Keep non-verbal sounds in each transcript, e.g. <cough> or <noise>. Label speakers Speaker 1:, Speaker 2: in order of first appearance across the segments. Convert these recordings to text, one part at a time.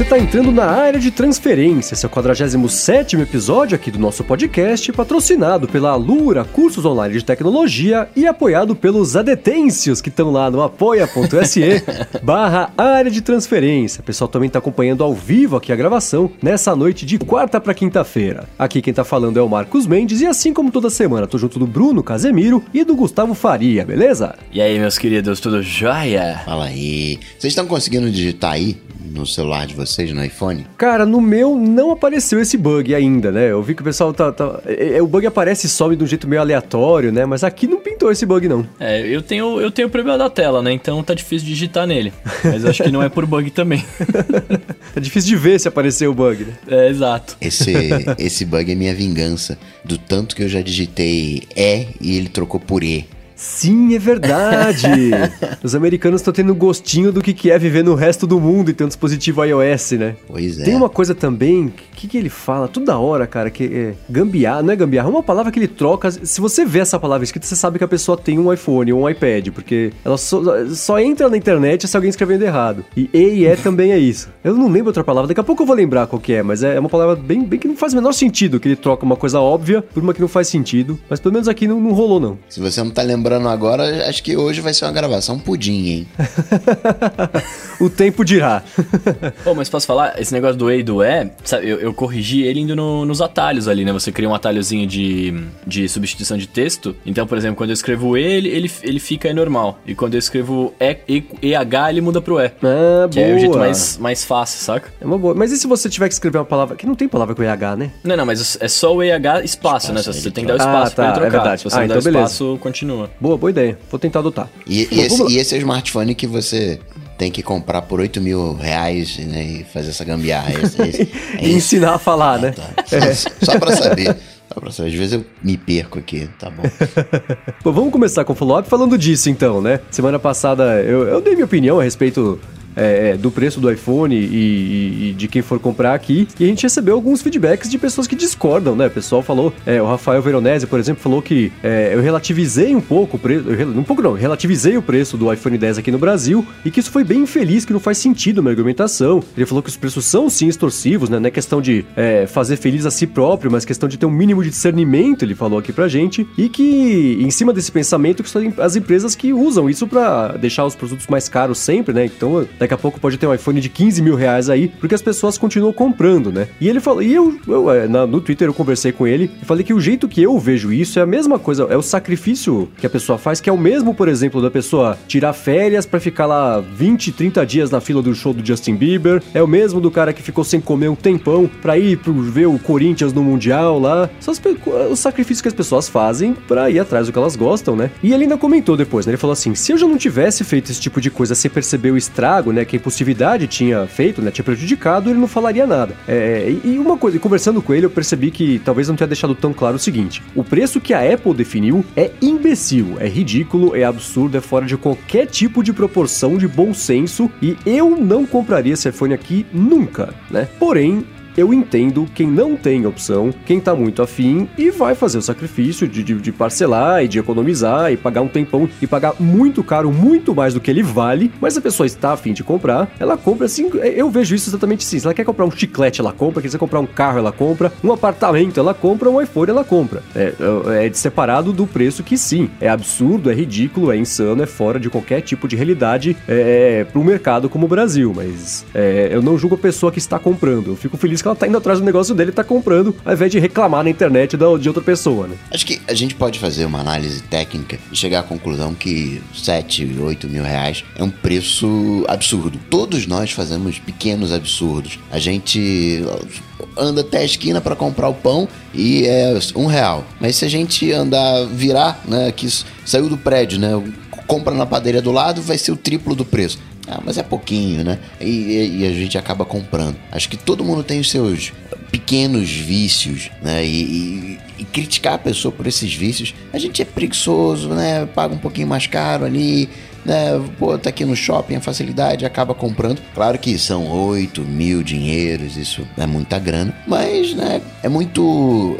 Speaker 1: Você está entrando na área de transferência, esse é o 47 episódio aqui do nosso podcast, patrocinado pela Alura Cursos Online de Tecnologia e apoiado pelos adetêncios que estão lá no apoia.se <laughs> barra área de transferência. O pessoal também está acompanhando ao vivo aqui a gravação nessa noite de quarta para quinta-feira. Aqui quem está falando é o Marcos Mendes e assim como toda semana, tô junto do Bruno Casemiro e do Gustavo Faria, beleza?
Speaker 2: E aí, meus queridos, tudo jóia?
Speaker 3: Fala aí. Vocês estão conseguindo digitar aí no celular de vocês, no iPhone?
Speaker 1: Cara, no meu não apareceu esse bug ainda, né? Eu vi que o pessoal tá. tá é, é, o bug aparece e some de um jeito meio aleatório, né? Mas aqui não pintou esse bug, não.
Speaker 2: É, eu tenho, eu tenho o problema da tela, né? Então tá difícil de digitar nele. Mas acho que não é por bug também.
Speaker 1: é <laughs> difícil de ver se apareceu o bug, né?
Speaker 2: É, exato.
Speaker 3: Esse, <laughs> esse bug é minha vingança. Do tanto que eu já digitei E e ele trocou por E.
Speaker 1: Sim, é verdade. <laughs> Os americanos estão tendo gostinho do que, é viver no resto do mundo e ter um dispositivo iOS, né?
Speaker 3: Pois é.
Speaker 1: Tem uma coisa também, o que, que ele fala toda hora, cara, que é gambiarra, não é gambiarra, é uma palavra que ele troca. Se você vê essa palavra escrita, você sabe que a pessoa tem um iPhone ou um iPad, porque ela só, só entra na internet se alguém escrevendo errado. E E E também é isso. Eu não lembro outra palavra, daqui a pouco eu vou lembrar qual que é, mas é uma palavra bem, bem que não faz o menor sentido, que ele troca uma coisa óbvia por uma que não faz sentido. Mas pelo menos aqui não, não rolou, não.
Speaker 3: Se você não tá lembrando lembrando agora, acho que hoje vai ser uma gravação pudim, hein? <laughs>
Speaker 1: o tempo dirá. <laughs>
Speaker 2: Pô, mas posso falar? Esse negócio do E e do E, sabe, eu, eu corrigi ele indo no, nos atalhos ali, né? Você cria um atalhozinho de, de substituição de texto. Então, por exemplo, quando eu escrevo E, ele, ele, ele fica aí normal. E quando eu escrevo E, e, EH, ele muda pro E.
Speaker 1: Ah,
Speaker 2: que boa. é o jeito mais, mais fácil, saca?
Speaker 1: É uma boa. Mas e se você tiver que escrever uma palavra... Que não tem palavra com EH, né?
Speaker 2: Não, não, mas é só o EH espaço, espaço né? Você tem que dar o espaço ah, tá, pra ele trocar.
Speaker 1: É verdade.
Speaker 2: Se você
Speaker 1: ah,
Speaker 2: não
Speaker 1: então
Speaker 2: der o
Speaker 1: beleza.
Speaker 2: espaço, continua.
Speaker 1: Boa, boa ideia. Vou tentar adotar.
Speaker 3: E, e, esse, e esse é o smartphone que você tem que comprar por 8 mil reais né, e fazer essa gambiarra. <laughs> Esse, esse,
Speaker 1: é e ensinar a falar, né?
Speaker 3: Ah, tá. é. Só, só pra saber. Só pra saber. Às vezes eu me perco aqui, tá bom. <laughs>
Speaker 1: bom, vamos começar com o follow-up falando disso então, né? Semana passada eu, eu dei minha opinião a respeito é, do preço do iPhone e, e, e, de quem for comprar aqui. E a gente recebeu alguns feedbacks de pessoas que discordam, né? O pessoal falou, é, o Rafael Veronese, por exemplo, falou que é, eu relativizei um pouco o preço, um pouco não, relativizei o preço do iPhone 10 aqui no Brasil e que isso foi bem infeliz, que não faz sentido a minha argumentação. Ele falou que os preços são sim extorsivos, né? Não é questão de é, fazer feliz a si próprio, mas questão de ter um mínimo de discernimento, ele falou aqui pra gente, e que em cima desse pensamento que são as empresas que usam isso para deixar os produtos mais caros sempre, né? Então, daqui a pouco pode ter um iPhone de 15 mil reais aí, porque as pessoas continuam comprando, né? E ele falou, e eu, eu é, na, no Twitter eu conversei com ele e falei que o jeito que eu vejo isso é a mesma coisa, é o sacrifício que a pessoa faz, que é o mesmo, por exemplo, da pessoa tirar férias para ficar lá 20, 30 dias na fila do show do Justin Bieber, é o mesmo do cara que ficou sem comer um tempão pra ir pro, ver o Corinthians no Mundial lá. São os sacrifícios que as pessoas fazem pra ir atrás do que elas gostam, né? E ele ainda comentou depois, né? Ele falou assim: se eu já não tivesse feito esse tipo de coisa sem perceber o estrago, né? Que a impulsividade tinha feito, né? Tinha prejudicado, ele não falaria nada. É, e uma coisa, conversando com ele, eu percebi que talvez não tenha deixado tão claro o seguinte: o preço que a Apple definiu é imbecil, é ridículo, é absurdo, é fora de qualquer tipo de proporção de bom senso e eu não compraria esse iPhone aqui nunca, né? Porém, eu entendo quem não tem opção, quem tá muito afim e vai fazer o sacrifício de, de, de, parcelar e de economizar e pagar um tempão e pagar muito caro, muito mais do que ele vale, mas a pessoa está afim de comprar, ela compra assim, eu vejo isso exatamente assim, se ela quer comprar um chiclete, ela compra, quiser comprar um carro, ela compra, um apartamento, ela compra, um iPhone, ela compra. É, é, é separado do preço que sim, é absurdo, é ridículo, é insano, é fora de qualquer tipo de realidade é, para um mercado como o Brasil, mas é, eu não julgo a pessoa que está comprando, eu fico feliz que ela tá indo atrás do negócio dele tá comprando, ao invés de reclamar na internet de outra pessoa, né?
Speaker 3: Acho que a gente pode fazer uma análise técnica e chegar à conclusão que 7, 8 mil reais é um preço absurdo. Todos nós fazemos pequenos absurdos. A gente anda até a esquina para comprar o pão e é um real. Mas se a gente andar virar, né, que saiu do prédio, né, compra na padaria do lado, vai ser o triplo do preço. Ah, mas é pouquinho, né? E, e, a gente acaba comprando. Acho que todo mundo tem os seus pequenos vícios, né? E, e, e, criticar a pessoa por esses vícios, a gente é preguiçoso, né? Paga um pouquinho mais caro ali, né? Pô, tá aqui no shopping, a facilidade, acaba comprando. Claro que são 8 mil dinheiros, isso é muita grana, mas, né? É muito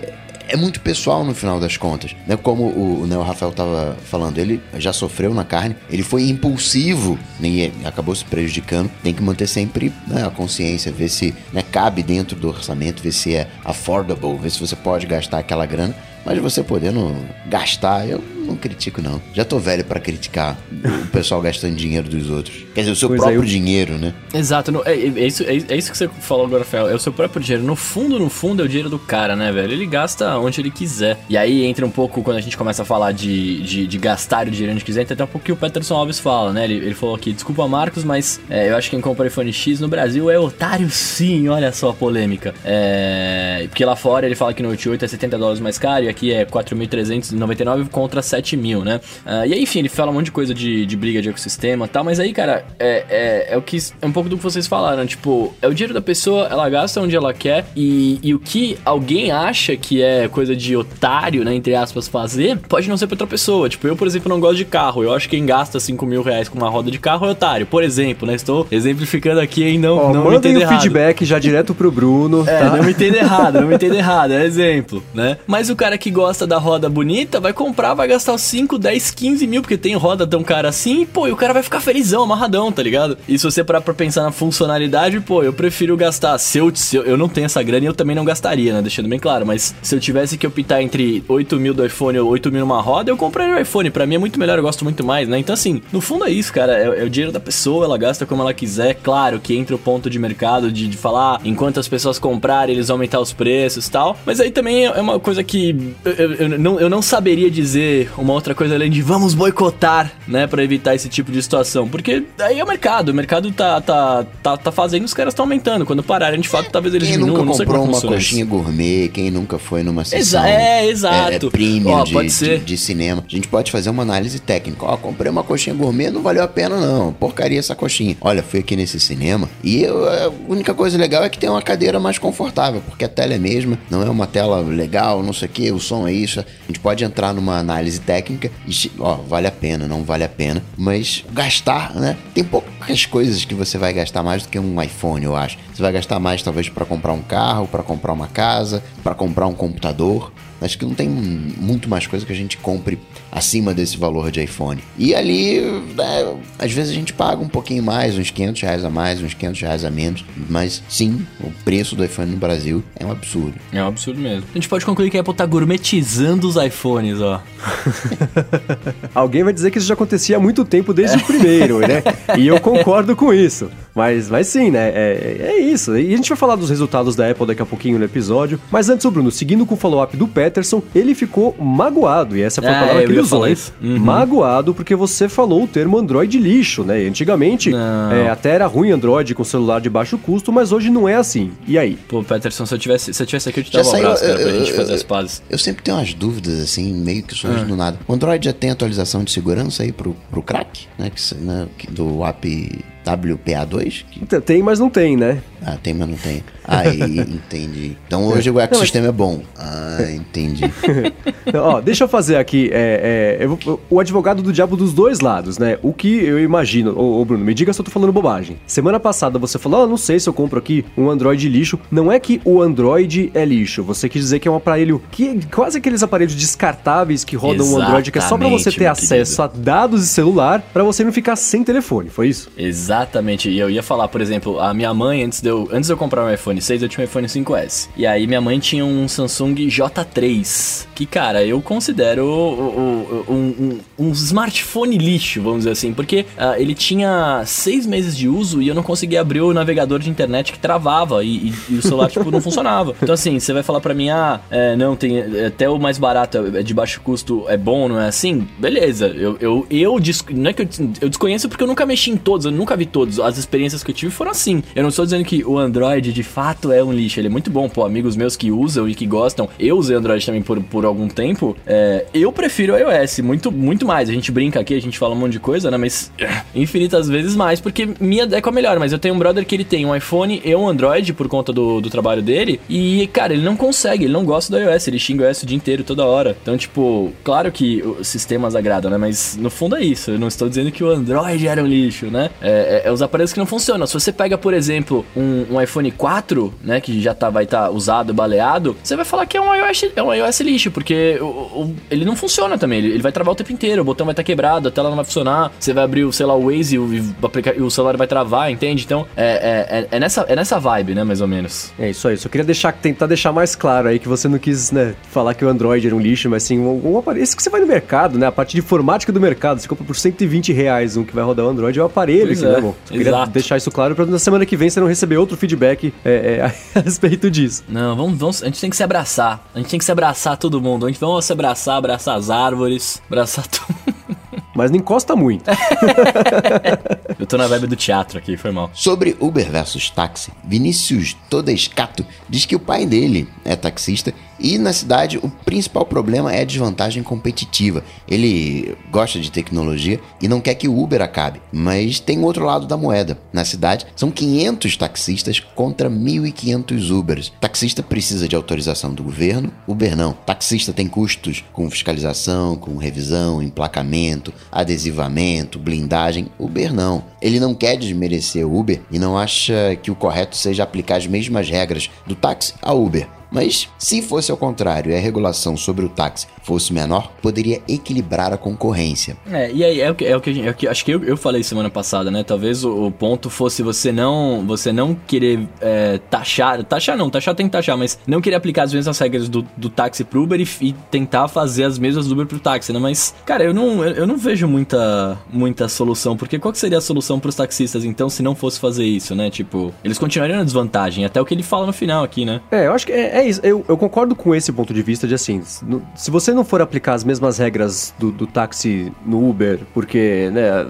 Speaker 3: é muito pessoal no final das contas. Né? Como o, né, o Rafael tava falando, ele já sofreu na carne, ele foi impulsivo e acabou se prejudicando. Tem que manter sempre né, a consciência, ver se né, cabe dentro do orçamento, ver se é affordable, ver se você pode gastar aquela grana. Mas você podendo gastar, eu não critico, não. Já tô velho para criticar o pessoal gastando dinheiro dos outros. Quer dizer, o seu pois próprio eu... dinheiro, né?
Speaker 2: Exato. No, é, é, isso, é, é, isso que você falou agora, Rafael. É o seu próprio dinheiro. No fundo, no fundo, é o dinheiro do cara, né, velho? Ele gasta onde ele quiser. E aí entra um pouco, quando a gente começa a falar de, de, de gastar o dinheiro onde quiser, entra até um pouco o que o Peterson Alves fala, né? Ele, ele falou aqui, desculpa, Marcos, mas é, eu acho que quem compra iPhone X no Brasil é otário sim. Olha só a polêmica. É, porque lá fora ele fala que no Note 8 é 70 dólares mais caro e aqui é 4.399 contra 7 mil, né? Uh, e aí, enfim, ele fala um monte de coisa de, de briga de ecossistema e tal, mas aí, cara, é, é, é, o que. É um pouco do que vocês falaram. Tipo, é o dinheiro da pessoa, ela gasta onde ela quer e, e o que alguém acha que é coisa de otário, né? Entre aspas, fazer, pode não ser pra outra pessoa. Tipo, eu, por exemplo, não gosto de carro. Eu acho que quem gasta 5 mil reais com uma roda de carro é otário. Por exemplo, né? Estou exemplificando aqui, hein? Não, oh, não
Speaker 1: me entenda o errado. feedback já direto pro Bruno.
Speaker 2: É, tá? não me entenda errado, não me entenda errado. É exemplo, né? Mas o cara que gosta da roda bonita vai comprar, vai gastar 5, 10, 15 mil, porque tem roda tão cara assim, e, pô, e o cara vai ficar felizão, amarradão, tá ligado? E se você parar pra pensar na funcionalidade, pô, eu prefiro gastar. Se eu, se eu, eu não tenho essa grana e eu também não gastaria, né? Deixando bem claro, mas se eu tivesse que optar entre 8 mil do iPhone ou 8 mil numa roda, eu compraria o iPhone. Pra mim é muito melhor, eu gosto muito mais, né? Então, assim, no fundo é isso, cara. É, é o dinheiro da pessoa, ela gasta como ela quiser. Claro que entra o ponto de mercado de, de falar, enquanto as pessoas comprarem, eles vão aumentar os preços e tal. Mas aí também é uma coisa que eu, eu, eu, não, eu não saberia dizer uma outra coisa além de vamos boicotar, né, para evitar esse tipo de situação. Porque aí é o mercado, o mercado tá, tá, tá, tá fazendo, os caras estão aumentando. Quando pararem, de fato, talvez eles
Speaker 3: quem
Speaker 2: diminuam.
Speaker 3: Nunca comprou uma coxinha gourmet, quem nunca foi numa sessão
Speaker 2: Exa é, exato.
Speaker 3: É, é premium de, de, de, cinema. A gente pode fazer uma análise técnica. Ó, comprei uma coxinha gourmet, não valeu a pena não. Porcaria essa coxinha. Olha, fui aqui nesse cinema e eu, a única coisa legal é que tem uma cadeira mais confortável, porque a tela é mesma, não é uma tela legal, não sei o que, o som é isso. A gente pode entrar numa análise técnica e, ó, vale a pena, não vale a pena. Mas gastar, né? Tem poucas coisas que você vai gastar mais do que um iPhone, eu acho. Você vai gastar mais talvez para comprar um carro, para comprar uma casa, para comprar um computador. Acho que não tem muito mais coisa que a gente compre acima desse valor de iPhone. E ali, é, às vezes a gente paga um pouquinho mais, uns 500 reais a mais, uns 500 reais a menos. Mas sim, o preço do iPhone no Brasil é um absurdo.
Speaker 2: É um absurdo mesmo. A gente pode concluir que a Apple tá gourmetizando os iPhones, ó. <laughs>
Speaker 1: Alguém vai dizer que isso já acontecia há muito tempo desde é. o primeiro, né? E eu concordo com isso. Mas, mas sim, né? É, é isso. E a gente vai falar dos resultados da Apple daqui a pouquinho no episódio. Mas antes, o Bruno, seguindo com o follow-up do Peterson, ele ficou magoado. E essa foi a ah, palavra que ele usou. Uhum. Magoado porque você falou o termo Android lixo, né? E antigamente é, até era ruim Android com celular de baixo custo, mas hoje não é assim. E aí?
Speaker 2: Pô, Peterson, se eu tivesse, se eu tivesse aqui, eu te dava um abraço, cara, pra gente fazer as pazes.
Speaker 3: Eu sempre tenho umas dúvidas, assim, meio que surgem ah. do nada. O Android já tem atualização de segurança aí pro, pro crack, né? Que, né do app WPA2?
Speaker 1: Que... Tem, mas não tem, né?
Speaker 3: Ah, tem, mas não tem. Aí, <laughs> entendi. Então hoje o ecossistema não, mas... é bom. Ah, entendi. <laughs>
Speaker 1: Ó, deixa eu fazer aqui. É, é, eu, o advogado do diabo dos dois lados, né? O que eu imagino. Ô, ô, Bruno, me diga se eu tô falando bobagem. Semana passada você falou, ah, não sei se eu compro aqui um Android lixo. Não é que o Android é lixo. Você quis dizer que é um aparelho que quase aqueles aparelhos descartáveis que rodam o Android, que é só para você ter acesso querido. a dados de celular, para você não ficar sem telefone. Foi isso?
Speaker 2: Exatamente. E eu ia falar, por exemplo, a minha mãe antes de eu, antes de eu comprar um iPhone 6, eu tinha um iPhone 5S. E aí minha mãe tinha um Samsung J3, que, cara, eu considero um, um, um smartphone lixo, vamos dizer assim, porque uh, ele tinha seis meses de uso e eu não conseguia abrir o navegador de internet que travava e, e, e o celular, tipo, não <laughs> funcionava. Então, assim, você vai falar pra mim, ah, é, não, tem é, até o mais barato, é de baixo custo, é bom, não é assim? Beleza, eu, eu, eu, não é que eu, eu desconheço porque eu nunca mexi em todos, eu nunca todos. As experiências que eu tive foram assim. Eu não estou dizendo que o Android de fato é um lixo, ele é muito bom, pô, amigos meus que usam e que gostam. Eu usei Android também por, por algum tempo. É, eu prefiro o iOS, muito, muito mais. A gente brinca aqui, a gente fala um monte de coisa, né? Mas <laughs> infinitas vezes mais, porque me adequa é melhor. Mas eu tenho um brother que ele tem um iPhone e um Android por conta do, do trabalho dele. E, cara, ele não consegue, ele não gosta do iOS, ele xinga o iOS o dia inteiro, toda hora. Então, tipo, claro que os sistemas agradam, né? Mas no fundo é isso. Eu não estou dizendo que o Android era um lixo, né? É, é, é, os aparelhos que não funcionam. Se você pega, por exemplo, um, um iPhone 4, né, que já tá, vai estar tá usado, baleado, você vai falar que é um iOS, é um iOS lixo, porque o, o, ele não funciona também. Ele, ele, vai travar o tempo inteiro, o botão vai estar tá quebrado, a tela não vai funcionar. Você vai abrir, sei lá, o Waze e o, e o celular vai travar, entende? Então, é, é, é, nessa, é nessa vibe, né, mais ou menos.
Speaker 1: É isso aí. Só queria deixar, tentar deixar mais claro aí que você não quis, né, falar que o Android era um lixo, mas sim, um, um aparelho. Isso que você vai no mercado, né? A parte de informática do mercado, você compra por 120 reais um que vai rodar o Android, é o aparelho pois aqui, é. Né, bom? Queria deixar isso claro pra na semana que vem você não receber outro feedback é, é, <laughs> a respeito disso.
Speaker 2: Não, vamos, vamos. A gente tem que se abraçar. A gente tem que se abraçar todo mundo. A gente vamos se abraçar, abraçar as árvores, abraçar tudo.
Speaker 1: Mas não encosta muito. <laughs>
Speaker 2: Tô na vibe do teatro aqui, foi mal.
Speaker 3: Sobre Uber versus táxi, Vinícius Todescato diz que o pai dele é taxista e na cidade o principal problema é a desvantagem competitiva. Ele gosta de tecnologia e não quer que o Uber acabe, mas tem outro lado da moeda. Na cidade são 500 taxistas contra 1.500 Ubers. Taxista precisa de autorização do governo, Uber não. Taxista tem custos com fiscalização, com revisão, emplacamento, adesivamento, blindagem. Uber não. Ele não quer desmerecer o Uber e não acha que o correto seja aplicar as mesmas regras do táxi ao Uber. Mas, se fosse ao contrário e a regulação sobre o táxi fosse menor, poderia equilibrar a concorrência.
Speaker 2: É, e aí é o que, é o que, é o que acho que eu, eu falei semana passada, né? Talvez o, o ponto fosse você não você não querer é, taxar, taxar não, taxar tem que taxar, mas não querer aplicar as mesmas regras do, do táxi pro Uber e, e tentar fazer as mesmas do Uber pro táxi, né? Mas, cara, eu não, eu, eu não vejo muita, muita solução, porque qual que seria a solução pros taxistas, então, se não fosse fazer isso, né? Tipo, eles continuariam na desvantagem, até o que ele fala no final aqui, né?
Speaker 1: É, eu acho que é, é isso. Eu, eu concordo com esse ponto de vista de assim, se você não for aplicar as mesmas regras do, do táxi no Uber, porque, né,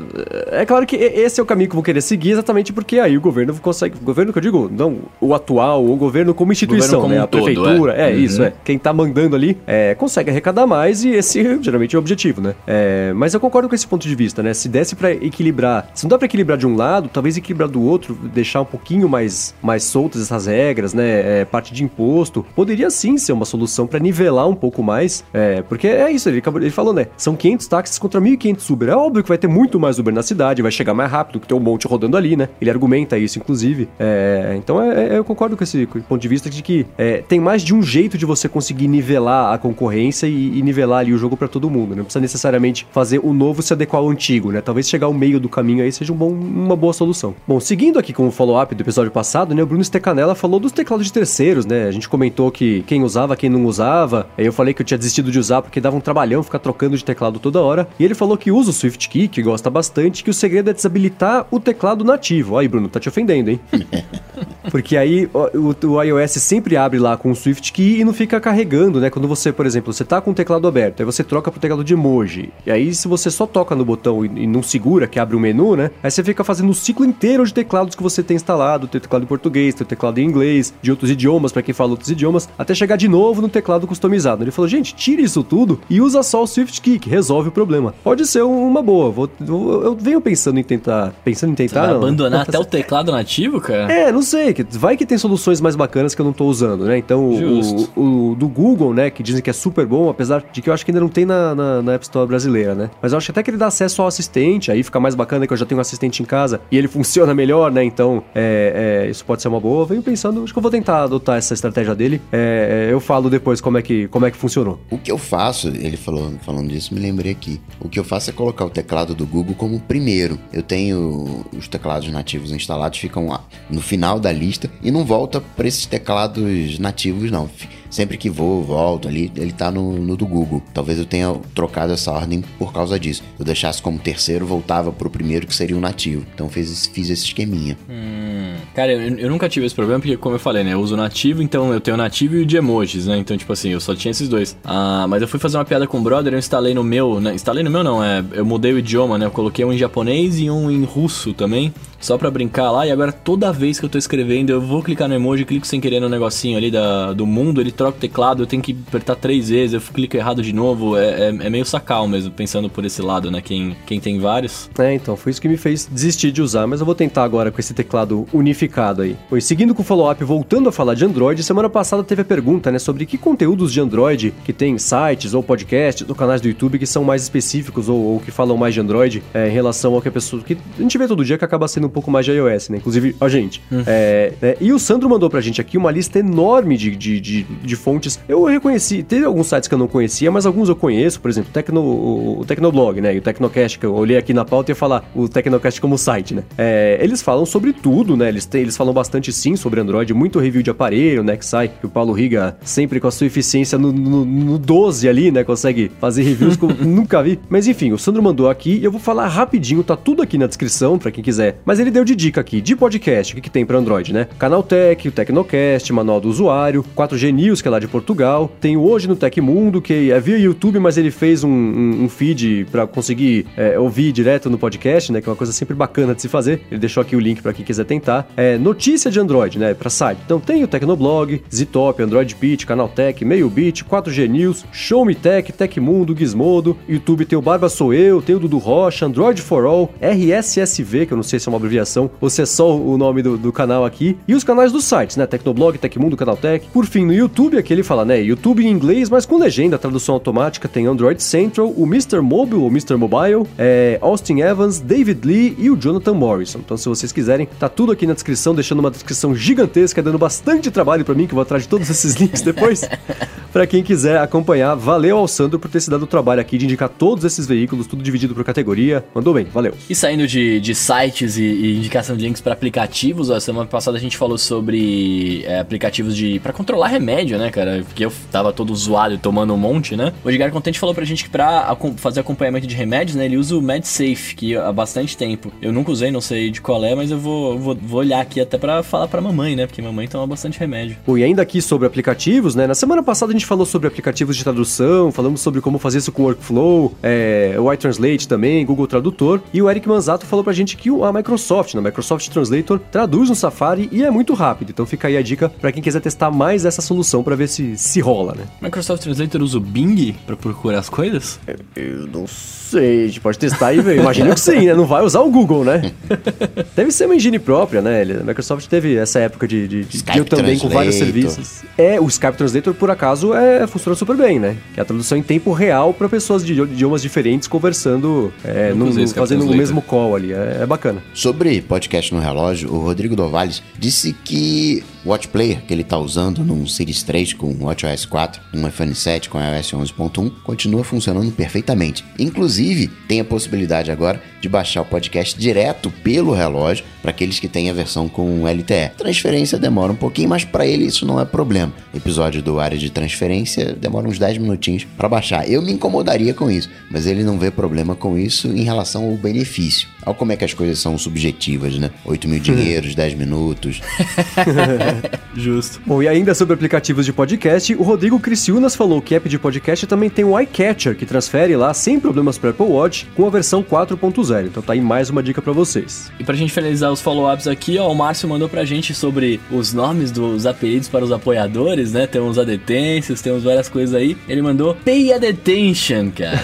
Speaker 1: é claro que esse é o caminho que eu vou querer seguir exatamente porque aí o governo consegue, o governo que eu digo, não o atual, o governo como instituição, governo como né, um a todo, prefeitura, é, é uhum. isso, é, quem tá mandando ali, é, consegue arrecadar mais e esse geralmente é o objetivo, né, é, mas eu concordo com esse ponto de vista, né, se desse para equilibrar, se não dá para equilibrar de um lado, talvez equilibrar do outro, deixar um pouquinho mais, mais soltas essas regras, né, é, parte de imposto, poderia sim ser uma solução para nivelar um pouco mais, é, porque é isso, ele, acabou, ele falou, né? São 500 táxis contra 1.500 Uber. É óbvio que vai ter muito mais Uber na cidade, vai chegar mais rápido, que tem um monte rodando ali, né? Ele argumenta isso, inclusive. É, então é, é eu concordo com esse ponto de vista de que é, tem mais de um jeito de você conseguir nivelar a concorrência e, e nivelar ali o jogo para todo mundo. Né? Não precisa necessariamente fazer o novo se adequar ao antigo, né? Talvez chegar ao meio do caminho aí seja um bom, uma boa solução. Bom, seguindo aqui com o follow-up do episódio passado, né? O Bruno Stecanella falou dos teclados de terceiros, né? A gente comentou que quem usava, quem não usava. Aí eu falei que eu tinha desistido de usar porque dava um trabalhão ficar trocando de teclado toda hora. E ele falou que usa o Swift Key, que gosta bastante, que o segredo é desabilitar o teclado nativo. Aí, Bruno, tá te ofendendo, hein? <laughs> Porque aí o, o, iOS sempre abre lá com o Swift Key e não fica carregando, né? Quando você, por exemplo, você tá com o teclado aberto, aí você troca pro teclado de emoji. E aí, se você só toca no botão e, e não segura, que abre o menu, né? Aí você fica fazendo o ciclo inteiro de teclados que você tem instalado, teu teclado em português, teu teclado em inglês, de outros idiomas, para quem fala outros idiomas, até chegar de novo no teclado customizado. Ele falou, gente, tire isso tudo e usa só o Swift Key, que resolve o problema. Pode ser uma boa. Vou, eu venho pensando em tentar. Pensando em tentar. Você vai
Speaker 2: não, abandonar <laughs> até o teclado nativo, cara?
Speaker 1: É, não sei. Vai que tem soluções mais bacanas que eu não tô usando, né? Então, o, o, do Google, né, que dizem que é super bom, apesar de que eu acho que ainda não tem na, na, na App Store brasileira, né? Mas eu acho que até que ele dá acesso ao assistente, aí fica mais bacana que eu já tenho um assistente em casa e ele <laughs> funciona melhor, né? Então, é, é, isso pode ser uma boa. Eu venho pensando, acho que eu vou tentar adotar essa estratégia dele. É, é eu falo depois como é que, como é que funcionou.
Speaker 3: O que eu faço, ele falou, falando disso, me lembrei aqui. O que eu faço é colocar o teclado do Google como primeiro. Eu tenho os teclados nativos instalados, ficam lá no final da lista e não volta para esses teclados nativos, não sempre que vou, volto ali, ele tá no, no, do Google. Talvez eu tenha trocado essa ordem por causa disso. Eu deixasse como terceiro, voltava pro primeiro, que seria o nativo. Então fiz, fiz esse esqueminha.
Speaker 2: Hum, cara, eu, eu, nunca tive esse problema, porque como eu falei, né, eu uso nativo, então eu tenho nativo e o de emojis, né? Então, tipo assim, eu só tinha esses dois. Ah, mas eu fui fazer uma piada com o brother, eu instalei no meu, né? Instalei no meu não, é, eu mudei o idioma, né? Eu coloquei um em japonês e um em russo também só pra brincar lá. E agora toda vez que eu tô escrevendo, eu vou clicar no emoji, clico sem querer no negocinho ali da, do mundo, ele troca o teclado, eu tenho que apertar três vezes, eu clico errado de novo. É, é, é, meio sacal mesmo, pensando por esse lado, né? Quem, quem tem vários.
Speaker 1: É, então, foi isso que me fez desistir de usar, mas eu vou tentar agora com esse teclado unificado aí. Pois seguindo com o follow-up, voltando a falar de Android, semana passada teve a pergunta, né, sobre que conteúdos de Android que tem sites ou podcasts ou canais do YouTube que são mais específicos ou, ou que falam mais de Android é, em relação ao que a pessoa. que a gente vê todo dia que acaba sendo um pouco mais de iOS, né? Inclusive a gente. Uhum. É, né? E o Sandro mandou pra gente aqui uma lista enorme de, de, de, de, fontes. Eu reconheci, teve alguns sites que eu não conhecia, mas alguns eu conheço, por exemplo, Tecno, o Tecnoblog, né? E o Tecnocast, que eu olhei aqui na pauta e ia falar o Tecnocast como site, né? É, eles falam sobre tudo, né? Eles, têm, eles falam bastante sim sobre Android, muito review de aparelho, né? Que sai, que o Paulo Riga, sempre com a sua eficiência no, no, no 12 ali, né? Consegue fazer reviews que eu <laughs> nunca vi. Mas enfim, o Sandro mandou aqui e eu vou falar rapidinho, tá tudo aqui na descrição para quem quiser. Mas ele deu de dica aqui, de podcast, o que, que tem para Android, né? Canal Tech, o Tecnocast, Manual do Usuário, 4G News, que é lá de Portugal. Tem Hoje no Tecmundo, que é via YouTube, mas ele fez um, um, um feed para conseguir é, ouvir direto no podcast, né? Que é uma coisa sempre bacana de se fazer. Ele deixou aqui o link para quem quiser tentar. É, notícia de Android, né? Para site. Então tem o Tecnoblog, Ztop, Android Pitch, Canaltech, Bit, 4G News, Show Me Tech, Tecmundo, Gizmodo. YouTube tem o Barba Sou Eu, tem o Dudu Rocha, Android for All, RSSV, que eu não sei se é uma abreviação ou se é só o nome do, do canal aqui. E os canais dos sites, né? Tecnoblog, Tecmundo, Canaltech. Por fim, no YouTube, aqui ele fala, né? YouTube em inglês, mas com legenda, tradução automática, tem Android Central, o Mr. Mobile, ou Mr. Mobile, é, Austin Evans, David Lee e o Jonathan Morrison. Então, se vocês quiserem, tá tudo aqui na descrição, deixando uma descrição gigantesca, dando bastante trabalho para mim, que eu vou atrás de todos esses <laughs> links depois. <laughs> para quem quiser acompanhar, valeu ao Sandro por ter se dado o trabalho aqui de indicar todos esses veículos, tudo dividido por categoria. Mandou bem, valeu.
Speaker 2: E saindo de, de sites e, e indicação de links para aplicativos, a semana passada a gente falou sobre é, aplicativos de para controlar remédio, né, cara? Porque eu tava todo zoado e tomando um monte, né? O Edgar Contente falou pra gente que pra fazer acompanhamento de remédios, né, ele usa o MedSafe, que há bastante tempo. Eu nunca usei, não sei de qual é, mas eu vou, vou, vou olhar aqui até para falar pra mamãe, né? Porque mamãe toma bastante remédio.
Speaker 1: E ainda aqui sobre aplicativos, né? Na semana passada a gente falou sobre aplicativos de tradução, falamos sobre como fazer isso com Workflow, é, o iTranslate também, Google Tradutor. E o Eric Manzato falou pra gente que a Microsoft, né? Microsoft Translator, traduz no Safari e é muito rápido. Então fica aí a dica para quem quiser testar mais essa solução para ver se se rola, né?
Speaker 2: Microsoft Translator usa o Bing para procurar as coisas?
Speaker 1: Eu, não sei, a gente pode testar e ver. Imagino que sim, né? Não vai usar o Google, né? <laughs> Deve ser uma engine própria, né? A Microsoft teve essa época de, de, de eu também com vários serviços. É, o Skype Translator, por acaso, é, funciona super bem, né? Que é a tradução em tempo real para pessoas de idiomas diferentes conversando, é, no, no, fazendo o mesmo call ali. É, é bacana.
Speaker 3: Sobre podcast no relógio, o Rodrigo Dovales disse que Watch Player que ele está usando num Series 3 com WatchOS 4, um iPhone 7 com iOS 11.1, continua funcionando perfeitamente. Inclusive, tem a possibilidade agora de baixar o podcast direto pelo relógio para aqueles que têm a versão com LTE. Transferência demora um pouquinho, mas para ele isso não é problema. Episódio do área de transferência demora uns 10 minutinhos para baixar. Eu me incomodaria com isso, mas ele não vê problema com isso em relação ao benefício. Olha como é que as coisas são subjetivas, né? 8 mil <laughs> dinheiros, 10 minutos. <laughs> <laughs>
Speaker 1: Justo. Bom, e ainda sobre aplicativos de podcast, o Rodrigo Criciúnas falou que app de podcast também tem o iCatcher, que transfere lá sem problemas para Apple Watch com a versão 4.0. Então tá aí mais uma dica para vocês.
Speaker 2: E pra gente finalizar os follow-ups aqui, ó, o Márcio mandou pra gente sobre os nomes dos apelidos para os apoiadores, né? Temos adetêncios, temos várias coisas aí. Ele mandou Pay a Detention, cara.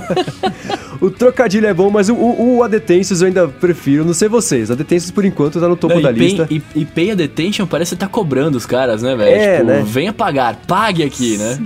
Speaker 2: <laughs>
Speaker 1: o trocadilho é bom, mas o, o, o eu ainda prefiro, não sei vocês. Adetêncios, por enquanto, tá no topo não, da
Speaker 2: pay,
Speaker 1: lista.
Speaker 2: E, e Pay a Detention parece que tá cobrando os caras, né, velho?
Speaker 1: É, tipo, né?
Speaker 2: venha pagar, pague aqui, né?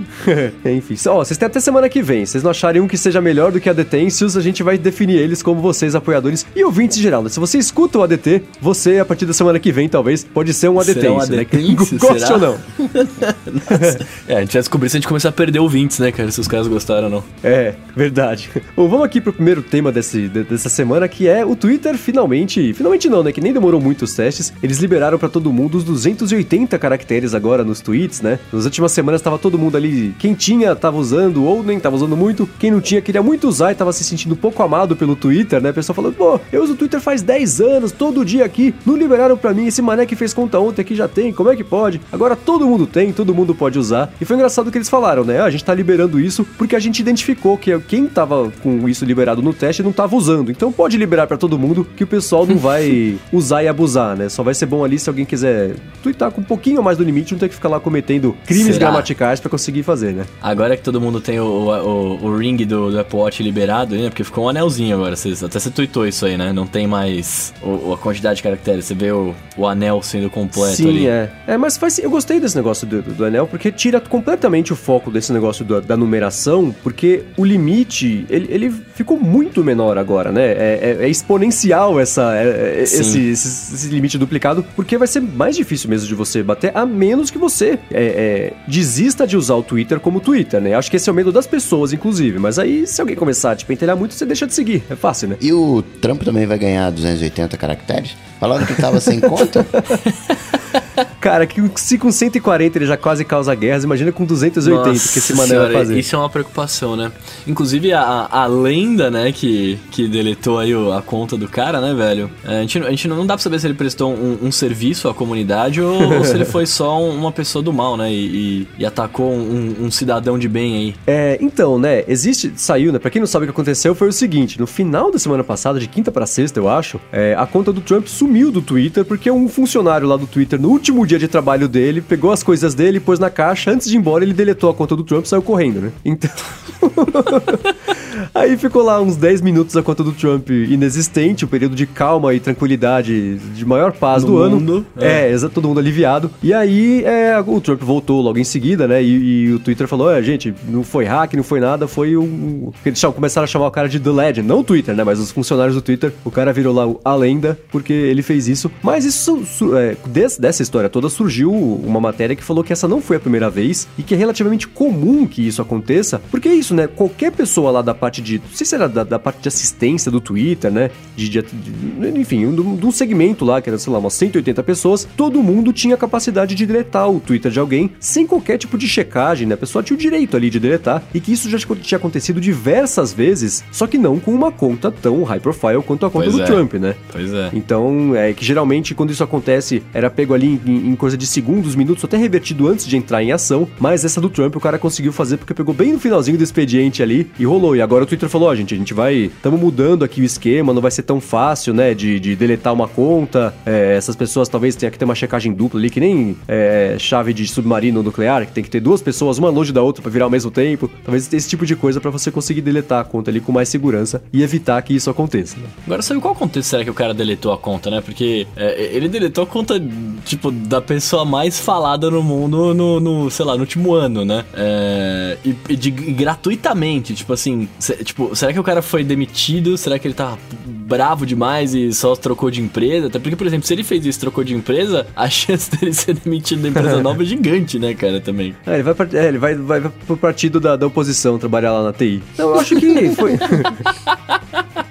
Speaker 2: <laughs>
Speaker 1: Enfim, ó, vocês têm até semana que vem. Vocês não acharem um que seja melhor do que a Detêncios, a gente vai definir eles como vocês, apoiadores e ouvintes em geral. Se você escuta o ADT, você, a partir da semana que vem, talvez, pode ser um Adetêncio, um né? <laughs> Goste ou não. <laughs>
Speaker 2: é, a gente vai descobrir se a gente começar a perder ouvintes, né, cara? Se os caras gostaram ou não.
Speaker 1: É, verdade. Bom, vamos aqui pro primeiro tema desse, dessa semana, que é o Twitter finalmente... Finalmente não, né? Que nem demorou muito os testes. Eles liberaram para todo mundo os 280 caracteres agora nos tweets, né? Nas últimas semanas tava todo mundo ali... Quem tinha tava usando ou nem tava usando muito. Quem não tinha queria muito usar e tava se sentindo pouco amado pelo Twitter, né? O pessoal falando, pô, eu uso o Twitter faz 10 anos, todo dia aqui. Não liberaram para mim. Esse mané que fez conta ontem aqui já tem. Como é que pode? Agora todo mundo tem, todo mundo pode usar. E foi engraçado que eles falaram, né? Ah, a gente tá liberando isso porque a gente identificou que quem tava com isso liberado no teste não tava usando. Então pode liberar para todo mundo que o pessoal não <laughs> vai usar e abusar, né? Só vai ser bom ali se alguém quiser twittar com um pouquinho mais do limite, não ter que ficar lá cometendo crimes
Speaker 2: Será?
Speaker 1: gramaticais para conseguir fazer, né?
Speaker 2: Agora que todo mundo tem o, o, o ring do, do, Apple Watch liberado, né? Porque ficou um anelzinho agora. Você, até você tweetou isso aí, né? Não tem mais o, a quantidade de caracteres. Você vê o, o anel sendo completo
Speaker 1: Sim,
Speaker 2: ali.
Speaker 1: é. É, mas faz, eu gostei desse negócio do, do, do anel, porque tira completamente o foco desse negócio do, da numeração, porque o limite, ele, ele ficou muito menor agora, né? É, é, é exponencial essa, é, esse, esse, esse, limite duplicado, porque vai ser mais difícil mesmo de você bater, a menos que você desista de usar o Twitter como Twitter, né? Acho que esse é o medo das pessoas, inclusive. Mas aí, se alguém começar a te pentelhar muito, você deixa de seguir. É fácil, né?
Speaker 3: E o Trump também vai ganhar 280 caracteres? Falando que tava sem conta? <laughs>
Speaker 1: Cara, que se com 140 ele já quase causa guerras, imagina com 280 Nossa que esse mané vai fazer.
Speaker 2: Isso é uma preocupação, né? Inclusive a, a lenda, né, que, que deletou aí a conta do cara, né, velho? A gente, a gente não dá pra saber se ele prestou um, um serviço à comunidade ou, ou, <laughs> se ele foi só um, uma pessoa do mal, né? E, e, e atacou um, um, cidadão de bem aí.
Speaker 1: É, então, né, existe, saiu, né? Pra quem não sabe o que aconteceu, foi o seguinte: no final da semana passada, de quinta para sexta, eu acho, é, a conta do Trump sumiu do Twitter porque um funcionário lá do Twitter, no último dia de trabalho dele, pegou as coisas dele, pôs na caixa, antes de ir embora, ele deletou a conta do Trump e saiu correndo, né? Então. <laughs> <laughs> Aí ficou lá uns 10 minutos a conta do Trump inexistente, o um período de calma e tranquilidade, de maior paz
Speaker 2: no
Speaker 1: do
Speaker 2: mundo,
Speaker 1: ano. É, é todo mundo aliviado. E aí é, o Trump voltou logo em seguida, né? E, e o Twitter falou: é, gente, não foi hack, não foi nada, foi um. Eles começaram a chamar o cara de The Legend, não o Twitter, né? Mas os funcionários do Twitter. O cara virou lá a lenda porque ele fez isso. Mas isso, é, des, dessa história toda, surgiu uma matéria que falou que essa não foi a primeira vez e que é relativamente comum que isso aconteça. Porque é isso, né? Qualquer pessoa lá da parte de. Não sei se era da, da parte de assistência do Twitter, né? De, de, de enfim, um, de um segmento lá, que era, sei lá, umas 180 pessoas, todo mundo tinha a capacidade de deletar o Twitter de alguém sem qualquer tipo de checagem, né? A pessoa tinha o direito ali de deletar. E que isso já tinha acontecido diversas vezes, só que não com uma conta tão high profile quanto a conta
Speaker 2: pois
Speaker 1: do
Speaker 2: é.
Speaker 1: Trump, né?
Speaker 2: Pois é.
Speaker 1: Então, é que geralmente quando isso acontece, era pego ali em, em coisa de segundos, minutos, até revertido antes de entrar em ação. Mas essa do Trump o cara conseguiu fazer porque pegou bem no finalzinho do expediente ali e rolou. E agora o Twitter falou: ó, oh, gente, a gente vai. Estamos mudando aqui o esquema, não vai ser tão fácil, né? De, de deletar uma conta. É, essas pessoas talvez tenham que ter uma checagem dupla ali, que nem é, chave de submarino nuclear, que tem que ter duas pessoas, uma longe da outra para virar ao mesmo tempo. Talvez esse tipo de coisa para você conseguir deletar a conta ali com mais segurança e evitar que isso aconteça. Né?
Speaker 2: Agora, sabe qual contexto será que o cara deletou a conta, né? Porque é, ele deletou a conta, tipo, da pessoa mais falada no mundo no, no sei lá, no último ano, né? É, e, e, de, gratuitamente, tipo assim, tipo, será que o cara foi demitido? Será que ele tá bravo demais e só trocou de empresa? Até porque, por exemplo, se ele fez isso trocou de empresa, <laughs> a chance dele ser demitido da empresa <laughs> nova é gigante, né, cara, também.
Speaker 1: É, ele vai, é, ele vai, vai pro partido da, da oposição trabalhar lá na TI. Não, eu acho que <laughs> foi.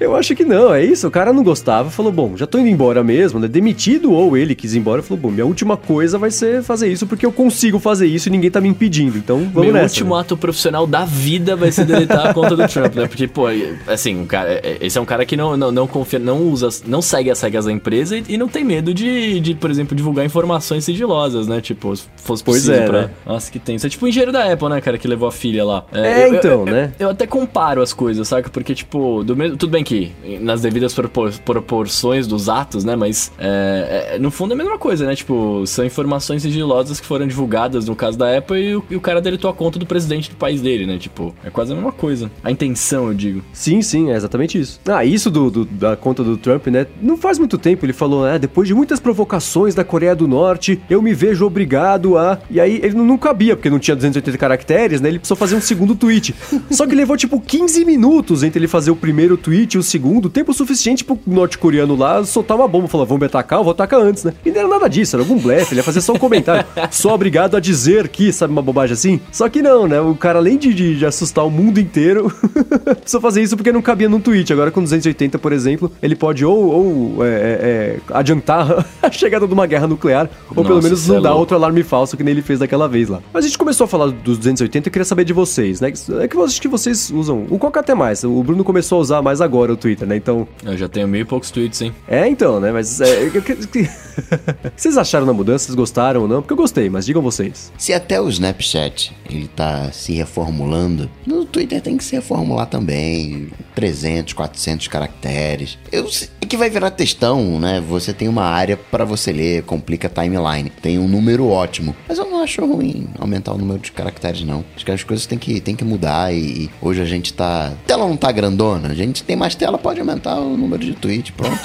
Speaker 1: Eu acho que não, é isso. O cara não gostava, falou: bom, já tô indo embora mesmo, né? Demitido ou ele quis ir embora, falou: bom, minha última coisa vai ser fazer isso porque eu consigo fazer isso e ninguém tá me impedindo. Então vamos
Speaker 2: Meu
Speaker 1: nessa.
Speaker 2: último
Speaker 1: né?
Speaker 2: ato profissional da vida vai ser deletar a conta do Trump, né? Porque, pô, assim, um cara, esse é um cara que não, não, não confia, não usa, não segue as regras da empresa e, e não tem medo de, de, por exemplo, divulgar informações sigilosas, né? Tipo, se fosse
Speaker 1: Pois é,
Speaker 2: pra...
Speaker 1: né?
Speaker 2: Nossa, que tem. Isso é tipo o engenheiro da Apple, né, cara, que levou a filha lá.
Speaker 1: É,
Speaker 2: eu-
Speaker 1: então,
Speaker 2: eu-
Speaker 1: né?
Speaker 2: Eu até comparo as coisas, saca? Porque, tipo, do mesmo, tudo bem que nas devidas propor- proporções dos atos, né? Mas é, é, no fundo é a mesma coisa, né? Tipo, são informações sigilosas que foram divulgadas no caso da Apple e o, e o cara deletou a conta do presidente do país dele, né? Tipo, é quase a mesma coisa. A intenção, eu digo.
Speaker 1: Sim, sim, é exatamente isso. Ah, isso do, do- da conta do Trump, né? Não faz muito tempo ele falou, né? Depois de muitas provocações da Coreia do Norte, eu me vejo obrigado a. E aí ele não, não cabia, porque não tinha 280 caracteres, né? Ele precisou fazer um segundo tweet. Só que levou tipo 15 minutos entre ele fazer o primeiro tweet o segundo, tempo suficiente pro norte-coreano lá soltar uma bomba. Falar, vamos me atacar, eu vou atacar antes, né? E não era nada disso, era algum blefe, ele ia fazer só um comentário. <laughs> só obrigado a dizer que, sabe, uma bobagem assim? Só que não, né? O cara, além de, de- de assustar o mundo inteiro, <laughs> precisou fazer isso porque não cabia num tweet. Agora, com 280, por exemplo, ele pode ou, ou, é, é, é, adiantar <laughs> a chegada de uma guerra nuclear, ou pelo
Speaker 2: Nossa,
Speaker 1: menos
Speaker 2: isso
Speaker 1: não
Speaker 2: é
Speaker 1: dar outro alarme falso que nem ele fez daquela vez lá. Mas a gente começou a falar dos 280 e queria saber de vocês, né? É que eu acho que vocês usam. O Coca até mais. O Bruno começou a usar mais agora. Agora o Twitter, né? Então.
Speaker 2: Eu já tenho e poucos tweets, hein?
Speaker 1: É, então, né? Mas. É, eu, eu, <laughs> vocês acharam da mudança? Vocês gostaram ou não? Porque eu gostei, mas digam vocês.
Speaker 3: Se até o Snapchat ele tá se reformulando, no Twitter tem que se reformular também. 300, 400 caracteres. Eu, é que vai virar textão, né? Você tem uma área para você ler, complica a timeline. Tem um número ótimo. Mas eu não acho ruim aumentar o número de caracteres, não. Acho que as coisas têm que, têm que mudar e, e hoje a gente tá. A tela não tá grandona, a gente tem mais tela, pode aumentar o número de tweets, pronto.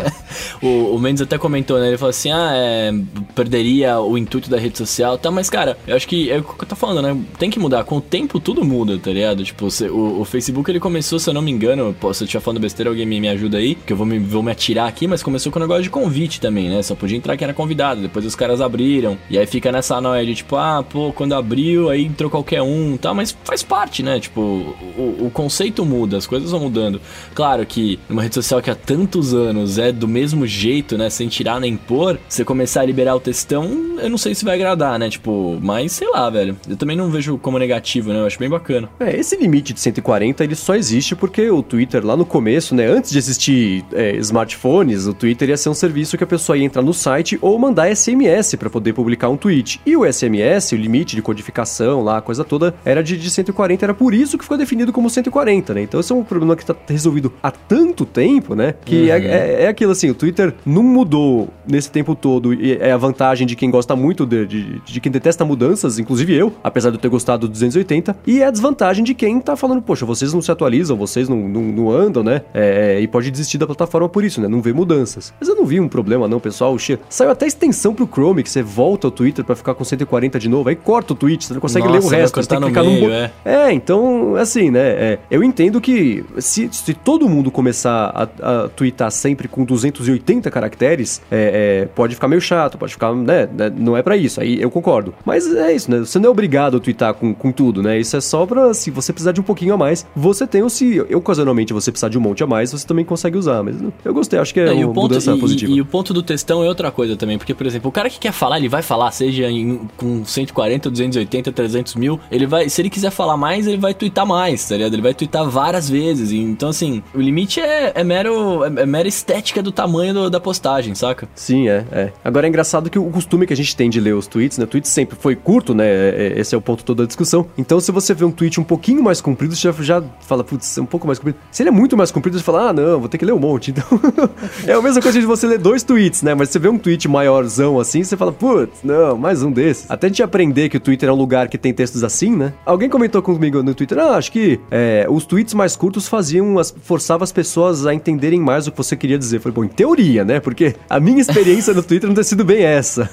Speaker 3: <laughs>
Speaker 2: o, o Mendes até comentou, né? Ele falou assim: ah, é, perderia o intuito da rede social, tá? Mas, cara, eu acho que é o que eu tô falando, né? Tem que mudar. Com o tempo tudo muda, tá ligado? Tipo, você, o, o, Facebook ele começou, se eu não me engano, pô, se eu estiver falando besteira, alguém me, me ajuda aí, que eu vou me, vou me atirar aqui, mas começou com o negócio de convite também, né? Só podia entrar quem era convidado. Depois os caras abriram. E aí fica nessa noia de tipo, ah, pô, quando abriu, aí entrou qualquer um tá? Mas faz parte, né? Tipo, o, o conceito muda, as coisas vão mudando. Claro que numa rede social que há tantos anos é do mesmo jeito, né? Sem tirar nem pôr, você começar a liberar o textão, eu não sei se vai agradar, né? Tipo, mas sei lá, velho. Eu também não vejo como negativo, né? Eu acho bem bacana.
Speaker 1: É, esse limite de 140 ele só existe porque o Twitter lá no começo, né? Antes de existir é, smartphones, o Twitter ia ser um serviço que a pessoa ia entrar no site ou mandar SMS para poder publicar um tweet. E o SMS, o limite de codificação lá, a coisa toda, era de, de 140. Era por isso que ficou definido como 140, né? Então esse é um problema que tá resolvido há tanto tempo, né? Que é, uhum. é, é, é, aquilo assim, o Twitter não mudou nesse tempo todo e é a vantagem de quem gosta muito de, de, de quem detesta mudanças, inclusive eu, apesar de eu ter gostado do 280, e é a desvantagem de quem tá falando, poxa, vocês não se atualizam, vocês não, não, não andam, né? É, e pode desistir da plataforma por isso, né? Não vê mudanças. Mas eu não vi um problema não, pessoal. Saiu até extensão pro Chrome, que você volta ao Twitter para ficar com 140 de novo, aí corta o tweet, você não consegue Nossa, ler o resto, você tem que clicar meio, no... É. é, então, assim, né? É, eu entendo que se, se todo mundo começar a, a twittar sempre com 280 caracteres, é, é, pode ficar meio chato, pode ficar, né, né? Não é para isso, aí eu concordo. Mas é isso, né? Você não é obrigado a twittar com, com tudo, né? Isso é só pra, se você precisar de um pouquinho a mais, você tem, ou se ocasionalmente você precisar de um monte a mais, você também consegue usar. Mas eu gostei, acho que é, uma ponto, mudança
Speaker 2: e,
Speaker 1: positiva.
Speaker 2: E, e, o ponto do textão é outra coisa também, porque, por exemplo, o cara que quer falar, ele vai falar, seja em, com 140, 280, 300 mil, ele vai, se ele quiser falar mais, ele vai twittar mais, tá ligado? Ele vai twittar várias vezes. Então, assim, o limite é, é mero, é, mera estética do tamanho do, da postagem, saca?
Speaker 1: Sim, é, é. Agora é engraçado que o costume que a gente tem de ler os tweets, né? O tweet sempre foi curto, né? É, é, esse é o ponto todo da discussão. Então, se você vê um tweet um pouquinho mais comprido, você já, já fala, putz, é um pouco mais comprido. Se ele é muito mais comprido, você fala, ah, não, vou ter que ler um monte. <laughs> Então, <laughs> é a mesma coisa de você ler dois tweets, né? Mas você vê um tweet maiorzão assim, você fala, putz, não, mais um desses. Até a gente aprender que o Twitter é um lugar que tem textos assim, né? Alguém comentou comigo no Twitter, ah, acho que é, os tweets mais curtos faziam, as, forçavam as pessoas a entenderem mais o que você queria dizer. Foi bom, em teoria, né? Porque a minha experiência no Twitter não tem sido bem essa.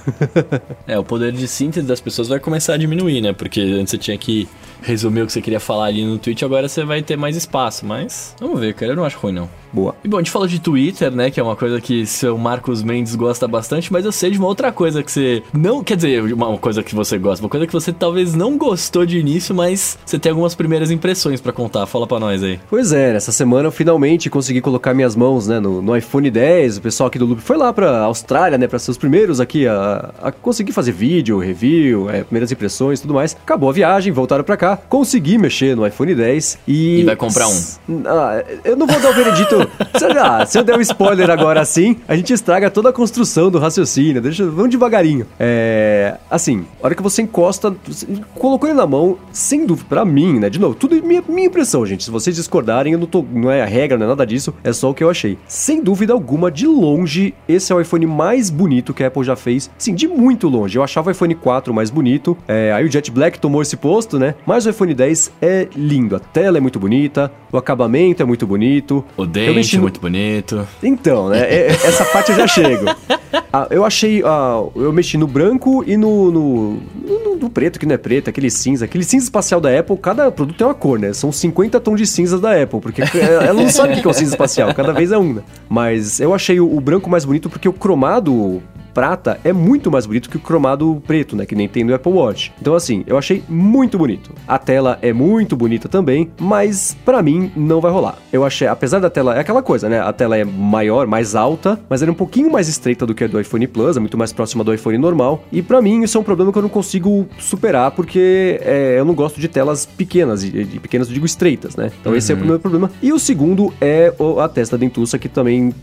Speaker 2: é, o poder de síntese das pessoas vai começar a diminuir, né? Porque antes você tinha que resumir o que você queria falar ali no tweet, agora você vai ter mais espaço. Mas vamos ver, cara, eu não acho ruim não.
Speaker 1: Boa.
Speaker 2: E bom, a gente falou de Twitter, né? Que é uma coisa que seu Marcos Mendes gosta bastante, mas eu sei de uma outra coisa que você não. Quer dizer, uma coisa que você gosta, uma coisa que você talvez não gostou de início, mas você tem algumas primeiras impressões para contar. Fala para nós aí.
Speaker 1: Pois é, nessa semana eu finalmente consegui colocar minhas mãos, né, no, no iPhone 10. O pessoal aqui do Loop foi lá pra Austrália, né, pra ser os primeiros aqui a, a conseguir fazer vídeo, review, é, primeiras impressões tudo mais. Acabou a viagem, voltaram pra cá, consegui mexer no iPhone 10 e.
Speaker 2: E vai comprar um.
Speaker 1: Ah, eu não vou dar o veredito. <laughs> Ah, se eu der um spoiler agora assim, a gente estraga toda a construção do raciocínio. Deixa, vamos devagarinho. É. Assim, a hora que você encosta, você colocou ele na mão, sem dúvida, pra mim, né? De novo, tudo minha, minha impressão, gente. Se vocês discordarem, eu não tô. Não é a regra, não é nada disso. É só o que eu achei. Sem dúvida alguma, de longe, esse é o iPhone mais bonito que a Apple já fez. Sim, de muito longe. Eu achava o iPhone 4 mais bonito. É, aí o Jet Black tomou esse posto, né? Mas o iPhone 10 é lindo. A tela é muito bonita, o acabamento é muito bonito.
Speaker 2: O dente é muito bonito.
Speaker 1: Então, né? É, é, essa parte eu já chego. <laughs> Ah, eu achei. Ah, eu mexi no branco e no, no, no, no, preto, que não é preto, aquele cinza. Aquele cinza espacial da Apple, cada produto tem uma cor, né? São 50 tons de cinzas da Apple, porque ela não sabe o que é o cinza espacial, cada vez é um, né? Mas eu achei o, o branco mais bonito porque o cromado prata é muito mais bonito que o cromado preto, né? Que nem tem no Apple Watch. Então, assim, eu achei muito bonito. A tela é muito bonita também, mas para mim não vai rolar. Eu achei, apesar da tela, é aquela coisa, né? A tela é maior, mais alta, mas ela é um pouquinho mais estreita do que a do iPhone Plus, é muito mais próxima do iPhone normal. E para mim isso é um problema que eu não consigo superar, porque é, eu não gosto de telas pequenas, e, pequenas eu digo estreitas, né? Então uhum. esse é o uhum. primeiro problema. E o segundo é a testa dentuça, que também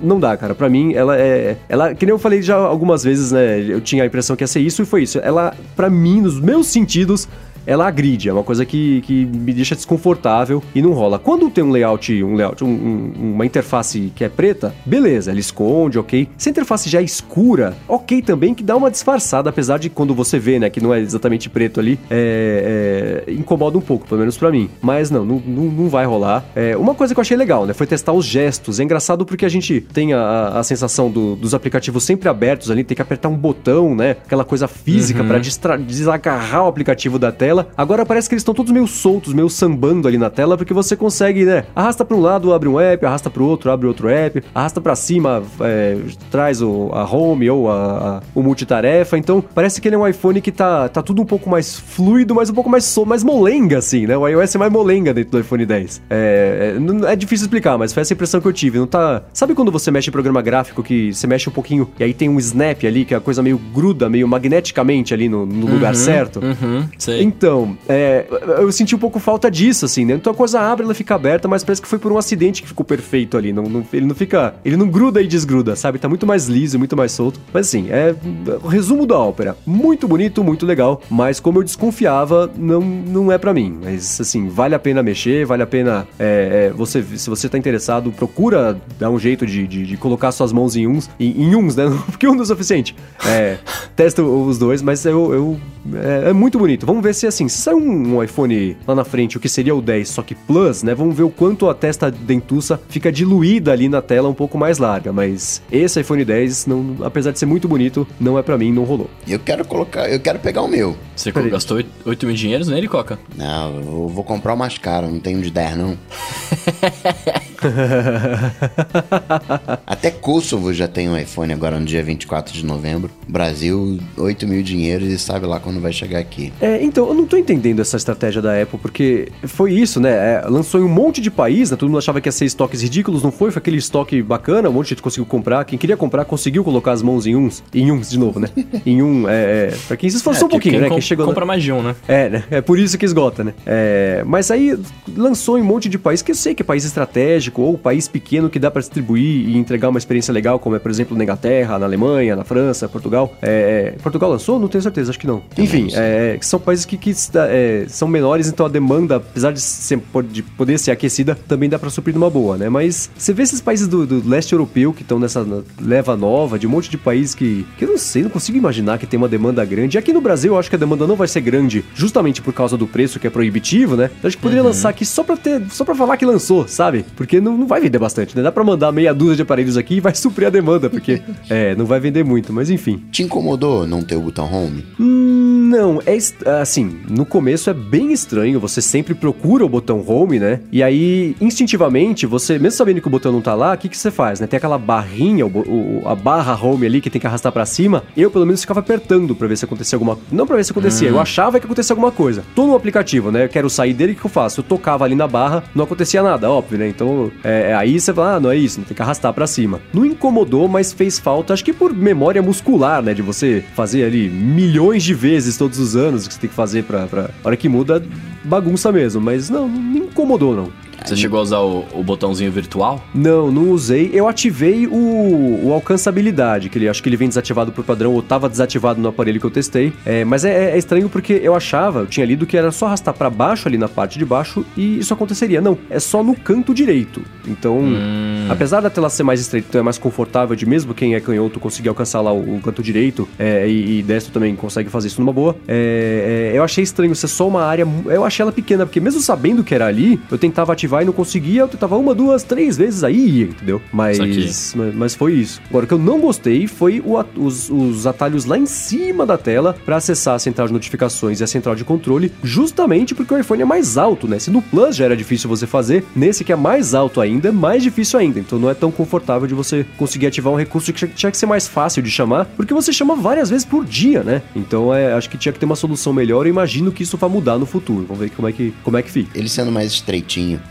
Speaker 1: não dá, cara. Para mim, ela é. Ela, que nem eu falei já algumas vezes, né? Eu tinha a impressão que ia ser isso e foi isso. Ela, para mim, nos meus sentidos, ela agride, é uma coisa que, que me deixa desconfortável e não rola. Quando tem um layout, um layout, um, um, uma interface que é preta, beleza, ela esconde, ok. Se a interface já é escura, ok também, que dá uma disfarçada, apesar de quando você vê, né, que não é exatamente preto ali, é, é, incomoda um pouco, pelo menos para mim. Mas não, não, não vai rolar. É, uma coisa que eu achei legal, né, foi testar os gestos. É engraçado porque a gente tem a, a sensação do, dos aplicativos sempre abertos ali, tem que apertar um botão, né, aquela coisa física uhum. para desagarrar o aplicativo da tela tela. Agora parece que eles estão todos meio soltos, meio sambando ali na tela, porque você consegue, né? Arrasta para um lado, abre um app, arrasta para o outro, abre outro app, arrasta para cima, é, traz o, a home ou a, a, o multitarefa. Então parece que ele é um iPhone que tá, tá tudo um pouco mais fluido, mas um pouco mais, mais molenga, assim, né? O iOS é mais molenga dentro do iPhone 10. É, é, é difícil explicar, mas foi essa impressão que eu tive. Não tá. Sabe quando você mexe em programa gráfico que você mexe um pouquinho e aí tem um snap ali, que é a coisa meio gruda, meio magneticamente ali no, no uhum, lugar certo?
Speaker 2: Uhum, sei.
Speaker 1: Então, é, eu senti um pouco falta disso, assim, né? Então a coisa abre, ela fica aberta, mas parece que foi por um acidente que ficou perfeito ali. Não, não, ele não fica. Ele não gruda e desgruda, sabe? Tá muito mais liso, muito mais solto. Mas assim, é o resumo da ópera. Muito bonito, muito legal, mas como eu desconfiava, não, não é para mim. Mas assim, vale a pena mexer, vale a pena. É, é, você, se você tá interessado, procura dar um jeito de, de, de colocar suas mãos em uns. Em, em, uns, né? <laughs> Porque um não é suficiente. É, testa os dois, mas eu. eu é, é muito bonito. Vamos ver se assim, se sair um, iPhone lá na frente, o que seria o 10, só que Plus, né? Vamos ver o quanto a testa dentuça fica diluída ali na tela um pouco mais larga. Mas esse iPhone 10, não, apesar de ser muito bonito, não é para mim, não rolou.
Speaker 3: Eu quero colocar, eu quero pegar o meu.
Speaker 2: Você Peraí. gastou 8, 8 mil dinheiros nele, Coca?
Speaker 3: Não, eu vou comprar o mais caro, não tenho de 10 não. <laughs> <laughs> Até Kosovo já tem um iPhone agora no dia 24 de novembro. Brasil, 8 mil dinheiros e sabe lá quando vai chegar aqui.
Speaker 1: É, então, eu não tô entendendo essa estratégia da Apple, porque foi isso, né? É, lançou em um monte de país, né? Todo mundo achava que ia ser estoques ridículos, não foi? Foi aquele estoque bacana, um monte de gente conseguiu comprar. Quem queria comprar conseguiu colocar as mãos em uns, em uns de novo, né? <laughs> em um, é, é pra quem se esforçou é, um pouquinho, né?
Speaker 2: Quem chegou compra mais de um, né?
Speaker 1: É, né? É por isso que esgota, né? É, mas aí lançou em um monte de país que eu sei que é país estratégico ou país pequeno que dá para distribuir e entregar uma experiência legal, como é, por exemplo, na Inglaterra, na Alemanha, na França, Portugal. É, é Portugal lançou? Não tenho certeza, acho que não. Enfim, é, são países que, que é, são menores, então a demanda, apesar de, ser, de poder ser aquecida, também dá para suprir numa boa, né? Mas você vê esses países do, do leste europeu que estão nessa leva nova, de um monte de países que, que eu não sei, não consigo imaginar que tem uma demanda grande. E aqui no Brasil, eu acho que a demanda não vai ser grande, justamente por causa do preço que é proibitivo, né? Eu acho que poderia uhum. lançar aqui só pra ter, só pra falar que lançou, sabe? Porque não, não vai vender bastante, né? Dá pra mandar meia dúzia de aparelhos aqui e vai suprir a demanda, porque <laughs> é, não vai vender muito, mas enfim.
Speaker 3: Te incomodou não ter o botão home?
Speaker 1: Hum, não, é assim, no começo é bem estranho, você sempre procura o botão home, né? E aí, instintivamente, você, mesmo sabendo que o botão não tá lá, o que, que você faz, né? Tem aquela barrinha, o, o, a barra home ali que tem que arrastar para cima. Eu, pelo menos, ficava apertando para ver se acontecia alguma Não pra ver se acontecia, hum. eu achava que acontecia alguma coisa. Tô no aplicativo, né? Eu quero sair dele, o que eu faço? Eu tocava ali na barra, não acontecia nada, óbvio, né? Então, é, é aí você fala, ah, não é isso, tem que arrastar para cima. Não incomodou, mas fez falta, acho que por memória muscular, né? De você fazer ali milhões de vezes todos os anos que você tem que fazer pra. pra... A hora que muda, bagunça mesmo, mas não, não me incomodou, não.
Speaker 2: Você chegou a usar o, o, botãozinho virtual?
Speaker 1: Não, não usei. Eu ativei o, o alcançabilidade, que ele acho que ele vem desativado por padrão, ou estava desativado no aparelho que eu testei. É, mas é, é, estranho porque eu achava, eu tinha lido que era só arrastar para baixo ali na parte de baixo e isso aconteceria. Não, é só no canto direito. Então, hum. apesar da tela ser mais estreita, então é mais confortável de mesmo quem é canhoto conseguir alcançar lá o, o canto direito é, e, e destro também consegue fazer isso numa boa. É, é, eu achei estranho ser só uma área. Eu achei ela pequena, porque mesmo sabendo que era ali, eu tentava ativar ativar e não conseguia, eu tentava uma, duas, três vezes, aí ia, entendeu? Mas, mas, mas foi isso. Agora, o que eu não gostei foi o, os, os atalhos lá em cima da tela para acessar a central de notificações e a central de controle, justamente porque o iPhone é mais alto, né? Se no Plus já era difícil você fazer, nesse que é mais alto ainda, é mais difícil ainda. Então não é tão confortável de você conseguir ativar um recurso que tinha que ser mais fácil de chamar, porque você chama várias vezes por dia, né? Então é, acho que tinha que ter uma solução melhor. Eu imagino que isso vai mudar no futuro. Vamos ver como é que, como é que fica.
Speaker 3: Ele sendo mais estreitinho,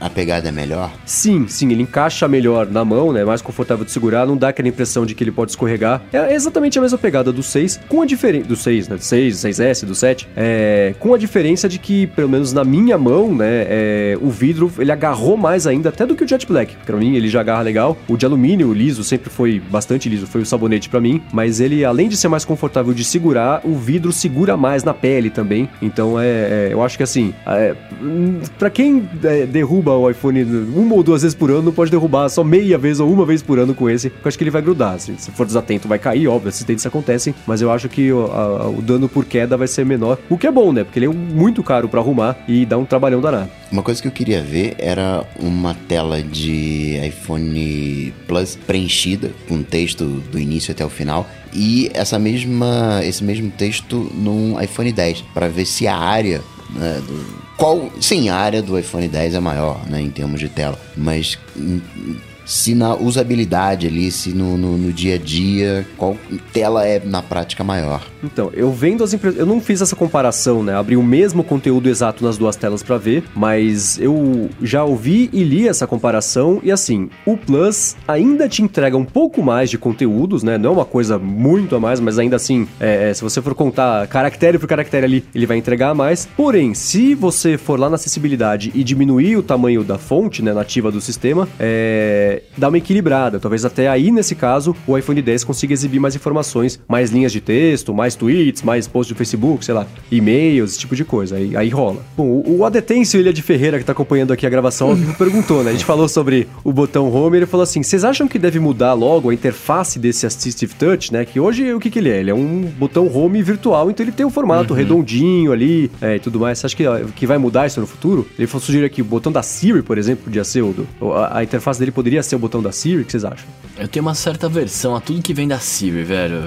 Speaker 3: a pegada é melhor?
Speaker 1: Sim, sim, ele encaixa melhor na mão, né? Mais confortável de segurar, não dá aquela impressão de que ele pode escorregar. É exatamente a mesma pegada do 6, com a diferença. Do 6, né? Do 6, 6S, do 7. É, com a diferença de que, pelo menos na minha mão, né? É, o vidro ele agarrou mais ainda, até do que o Jet Black. Pra mim, ele já agarra legal. O de alumínio, o liso, sempre foi bastante liso, foi o sabonete para mim. Mas ele, além de ser mais confortável de segurar, o vidro segura mais na pele também. Então, é, é eu acho que assim, é, para quem é, derruba o iPhone uma ou duas vezes por ano, não pode derrubar só meia vez ou uma vez por ano com esse, porque acho que ele vai grudar. Se, se for desatento, vai cair, óbvio, acidentes acontecem, mas eu acho que o, a, o dano por queda vai ser menor, o que é bom, né? Porque ele é muito caro para arrumar e dá um trabalhão danado.
Speaker 3: Uma coisa que eu queria ver era uma tela de iPhone Plus preenchida com texto do início até o final e essa mesma esse mesmo texto num iPhone 10 para ver se a área né, do, qual, sim, a área do iPhone 10 é maior, né, em termos de tela, mas se na usabilidade ali, se no, no, no, dia a dia, qual tela é na prática maior.
Speaker 1: Então, eu vendo as impressões. Eu não fiz essa comparação, né? Abri o mesmo conteúdo exato nas duas telas para ver, mas eu já ouvi e li essa comparação e assim, o Plus ainda te entrega um pouco mais de conteúdos, né? Não é uma coisa muito a mais, mas ainda assim, é, é se você for contar caractere por caractere ali, ele vai entregar mais. Porém, se você for lá na acessibilidade e diminuir o tamanho da fonte, né, nativa do sistema, é dar uma equilibrada. Talvez até aí, nesse caso, o iPhone 10 consiga exibir mais informações, mais linhas de texto, mais tweets, mais posts do Facebook, sei lá, e-mails, esse tipo de coisa. Aí, aí rola. Bom, o, o Adetêncio Ilha de Ferreira, que tá acompanhando aqui a gravação, perguntou, né? A gente falou sobre o botão home, ele falou assim: vocês acham que deve mudar logo a interface desse Assistive Touch, né? Que hoje o que, que ele é? Ele é um botão home virtual, então ele tem um formato uhum. redondinho ali é, e tudo mais. Você acha que, que vai mudar isso no futuro? Ele sugeriu aqui o botão da Siri, por exemplo, podia ser o do, a, a interface dele poderia ser o botão da Siri? O que vocês acham?
Speaker 2: Eu tenho uma certa aversão a tudo que vem da Siri, velho.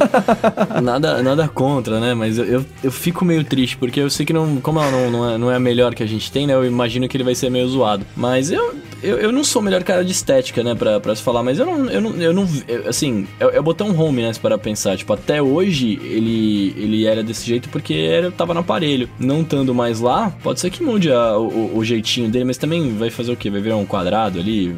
Speaker 2: <laughs> nada, nada contra, né? Mas eu, eu, eu, fico meio triste, porque eu sei que não, como ela não, não, é, não é a melhor que a gente tem, né? Eu imagino que ele vai ser meio zoado. Mas eu, eu, eu não sou o melhor cara de estética, né? Pra, pra se falar, mas eu não. Eu não, eu não eu, assim, é, é o botão home, né? Se para pensar. Tipo, até hoje ele, ele era desse jeito porque era, tava no aparelho. Não estando mais lá, pode ser que mude a, o, o jeitinho dele, mas também vai fazer o quê? Vai virar um quadrado ali?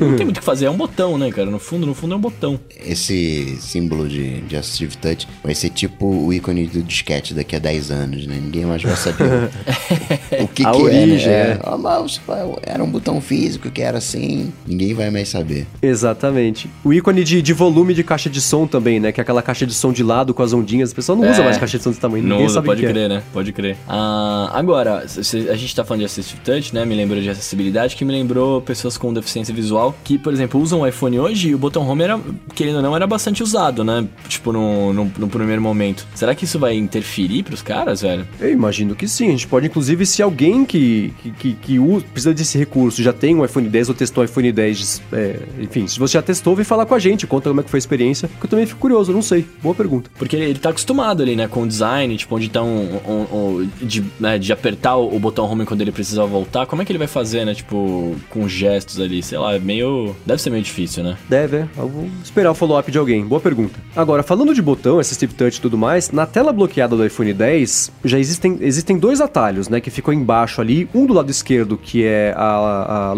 Speaker 2: Não tem muito o que fazer, é um botão, né, cara? No fundo, no fundo é um botão.
Speaker 3: Esse símbolo de, de Assistive Touch vai ser tipo o ícone do disquete daqui a 10 anos, né? Ninguém mais vai saber <laughs> o que,
Speaker 1: a
Speaker 3: que
Speaker 1: origem,
Speaker 3: é, né? É. era um botão físico que era assim, ninguém vai mais saber.
Speaker 1: Exatamente. O ícone de, de volume de caixa de som também, né? Que é aquela caixa de som de lado com as ondinhas. O pessoal não é, usa mais caixa de som desse tamanho,
Speaker 2: não
Speaker 1: ninguém
Speaker 2: usa,
Speaker 1: sabe
Speaker 2: pode
Speaker 1: que
Speaker 2: crer,
Speaker 1: é.
Speaker 2: né? Pode crer. Ah, agora, a gente tá falando de Assistive Touch, né? Me lembrou de acessibilidade, que me lembrou pessoas com deficiência visual que, por exemplo, usam o iPhone hoje e o botão home era, querendo ou não, era bastante usado, né? Tipo, no, no, no primeiro momento. Será que isso vai interferir pros caras, velho?
Speaker 1: Eu imagino que sim. A gente pode, inclusive, se alguém que, que, que, que usa, precisa desse recurso já tem um iPhone 10 ou testou o iPhone 10, é, enfim, se você já testou, vem falar com a gente, conta como é que foi a experiência, que eu também fico curioso, não sei. Boa pergunta.
Speaker 2: Porque ele, ele tá acostumado ali, né, com o design, tipo, onde tá um, um, um de, né, de apertar o, o, botão home quando ele precisa voltar. Como é que ele vai fazer, né, tipo, com gestos ali, sei lá, é meio... Deve ser meio difícil, né?
Speaker 1: Deve, é. Eu vou esperar o follow-up de alguém. Boa pergunta. Agora, falando de botão, Assistive Touch e tudo mais, na tela bloqueada do iPhone 10, já existem, existem dois atalhos, né, que ficam embaixo ali, um do lado esquerdo, que é a, a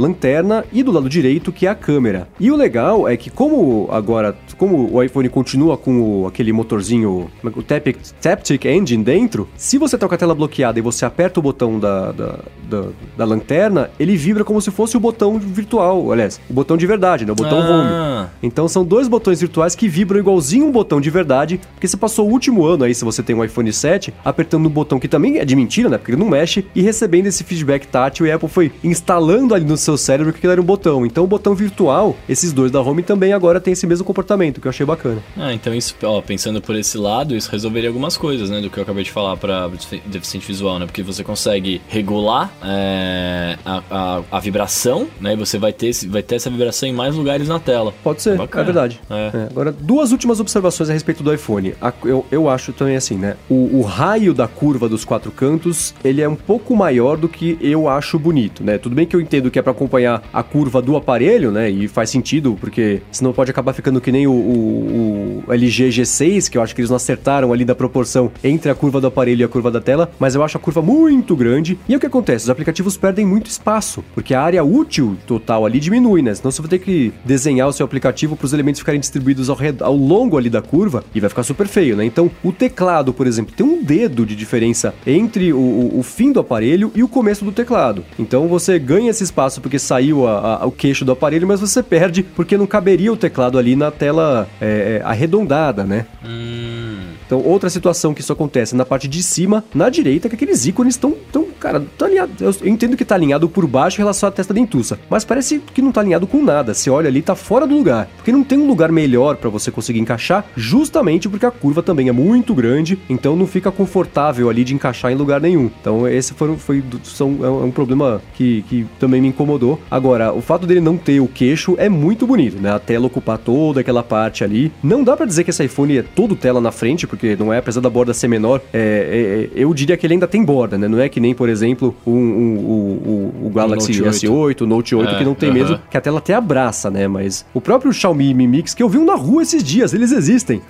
Speaker 1: e do lado direito, que é a câmera. E o legal é que como agora, como o iPhone continua com o, aquele motorzinho, o Taptic, Taptic Engine dentro, se você tá com a tela bloqueada e você aperta o botão da, da, da, da lanterna, ele vibra como se fosse o botão virtual, aliás, o botão de verdade, né, o botão ah. home. Então são dois botões virtuais que vibram igualzinho um botão de verdade, porque você passou o último ano aí, se você tem um iPhone 7, apertando um botão que também é de mentira, né, porque ele não mexe, e recebendo esse feedback tátil e a Apple foi instalando ali no seu cérebro que aquilo era um botão. Então o botão virtual, esses dois da Home também agora tem esse mesmo comportamento, que eu achei bacana.
Speaker 2: Ah, então isso, ó, pensando por esse lado, isso resolveria algumas coisas, né, do que eu acabei de falar para deficiente visual, né? Porque você consegue regular é, a, a, a, vibração, né? E você vai ter, vai ter essa vibração em mais lugares na tela.
Speaker 1: Pode ser, é, é verdade. É. É. Agora, duas últimas observações a respeito do iPhone. Eu, eu acho também assim, né? O, o raio da curva dos quatro cantos, ele é um pouco maior do que eu acho bonito, né? Tudo bem que eu entendo que é para acompanhar a curva do aparelho, né? E faz sentido, porque senão pode acabar ficando que nem o, o, o LG G6, que eu acho que eles não acertaram ali da proporção entre a curva do aparelho e a curva da tela, mas eu acho a curva muito grande. E o que acontece? Os aplicativos perdem muito espaço, porque a área útil total ali diminui, né? Senão você vai ter que desenhar o seu aplicativo para os elementos ficarem distribuídos ao, ao longo ali da curva e vai ficar super feio, né? Então, o teclado, por exemplo, tem um dedo de diferença entre o, o, o fim do aparelho e o começo do teclado. Então, você ganha esse espaço porque saiu a, a, o queixo do aparelho, mas você perde porque não caberia o teclado ali na tela é, é arredondada, né? Hum. Então, outra situação que isso acontece na parte de cima, na direita, que aqueles ícones estão tão cara, tá alinhado. Eu, entendo que tá alinhado por baixo em relação à testa dentuça, mas parece que não tá alinhado com nada. Você olha ali, tá fora do lugar. Porque não tem um lugar melhor para você conseguir encaixar, justamente porque a curva também é muito grande, então não fica confortável ali de encaixar em lugar nenhum. Então, esse foi, foi são, é um problema que, que também me incomodou. Agora, o fato dele não ter o queixo é muito bonito, né? A tela ocupar toda aquela parte ali. Não dá para dizer que esse iPhone é todo tela na frente, porque não é, apesar da borda ser menor, é, é, é eu diria que ele ainda tem borda, né? Não é que nem, por por exemplo, um, um, o, o Galaxy Note S8, o Note 8, é, que não tem uh -huh. mesmo, que a tela até abraça, né? Mas o próprio Xiaomi Mi Mix, que eu vi um na rua esses dias, eles existem.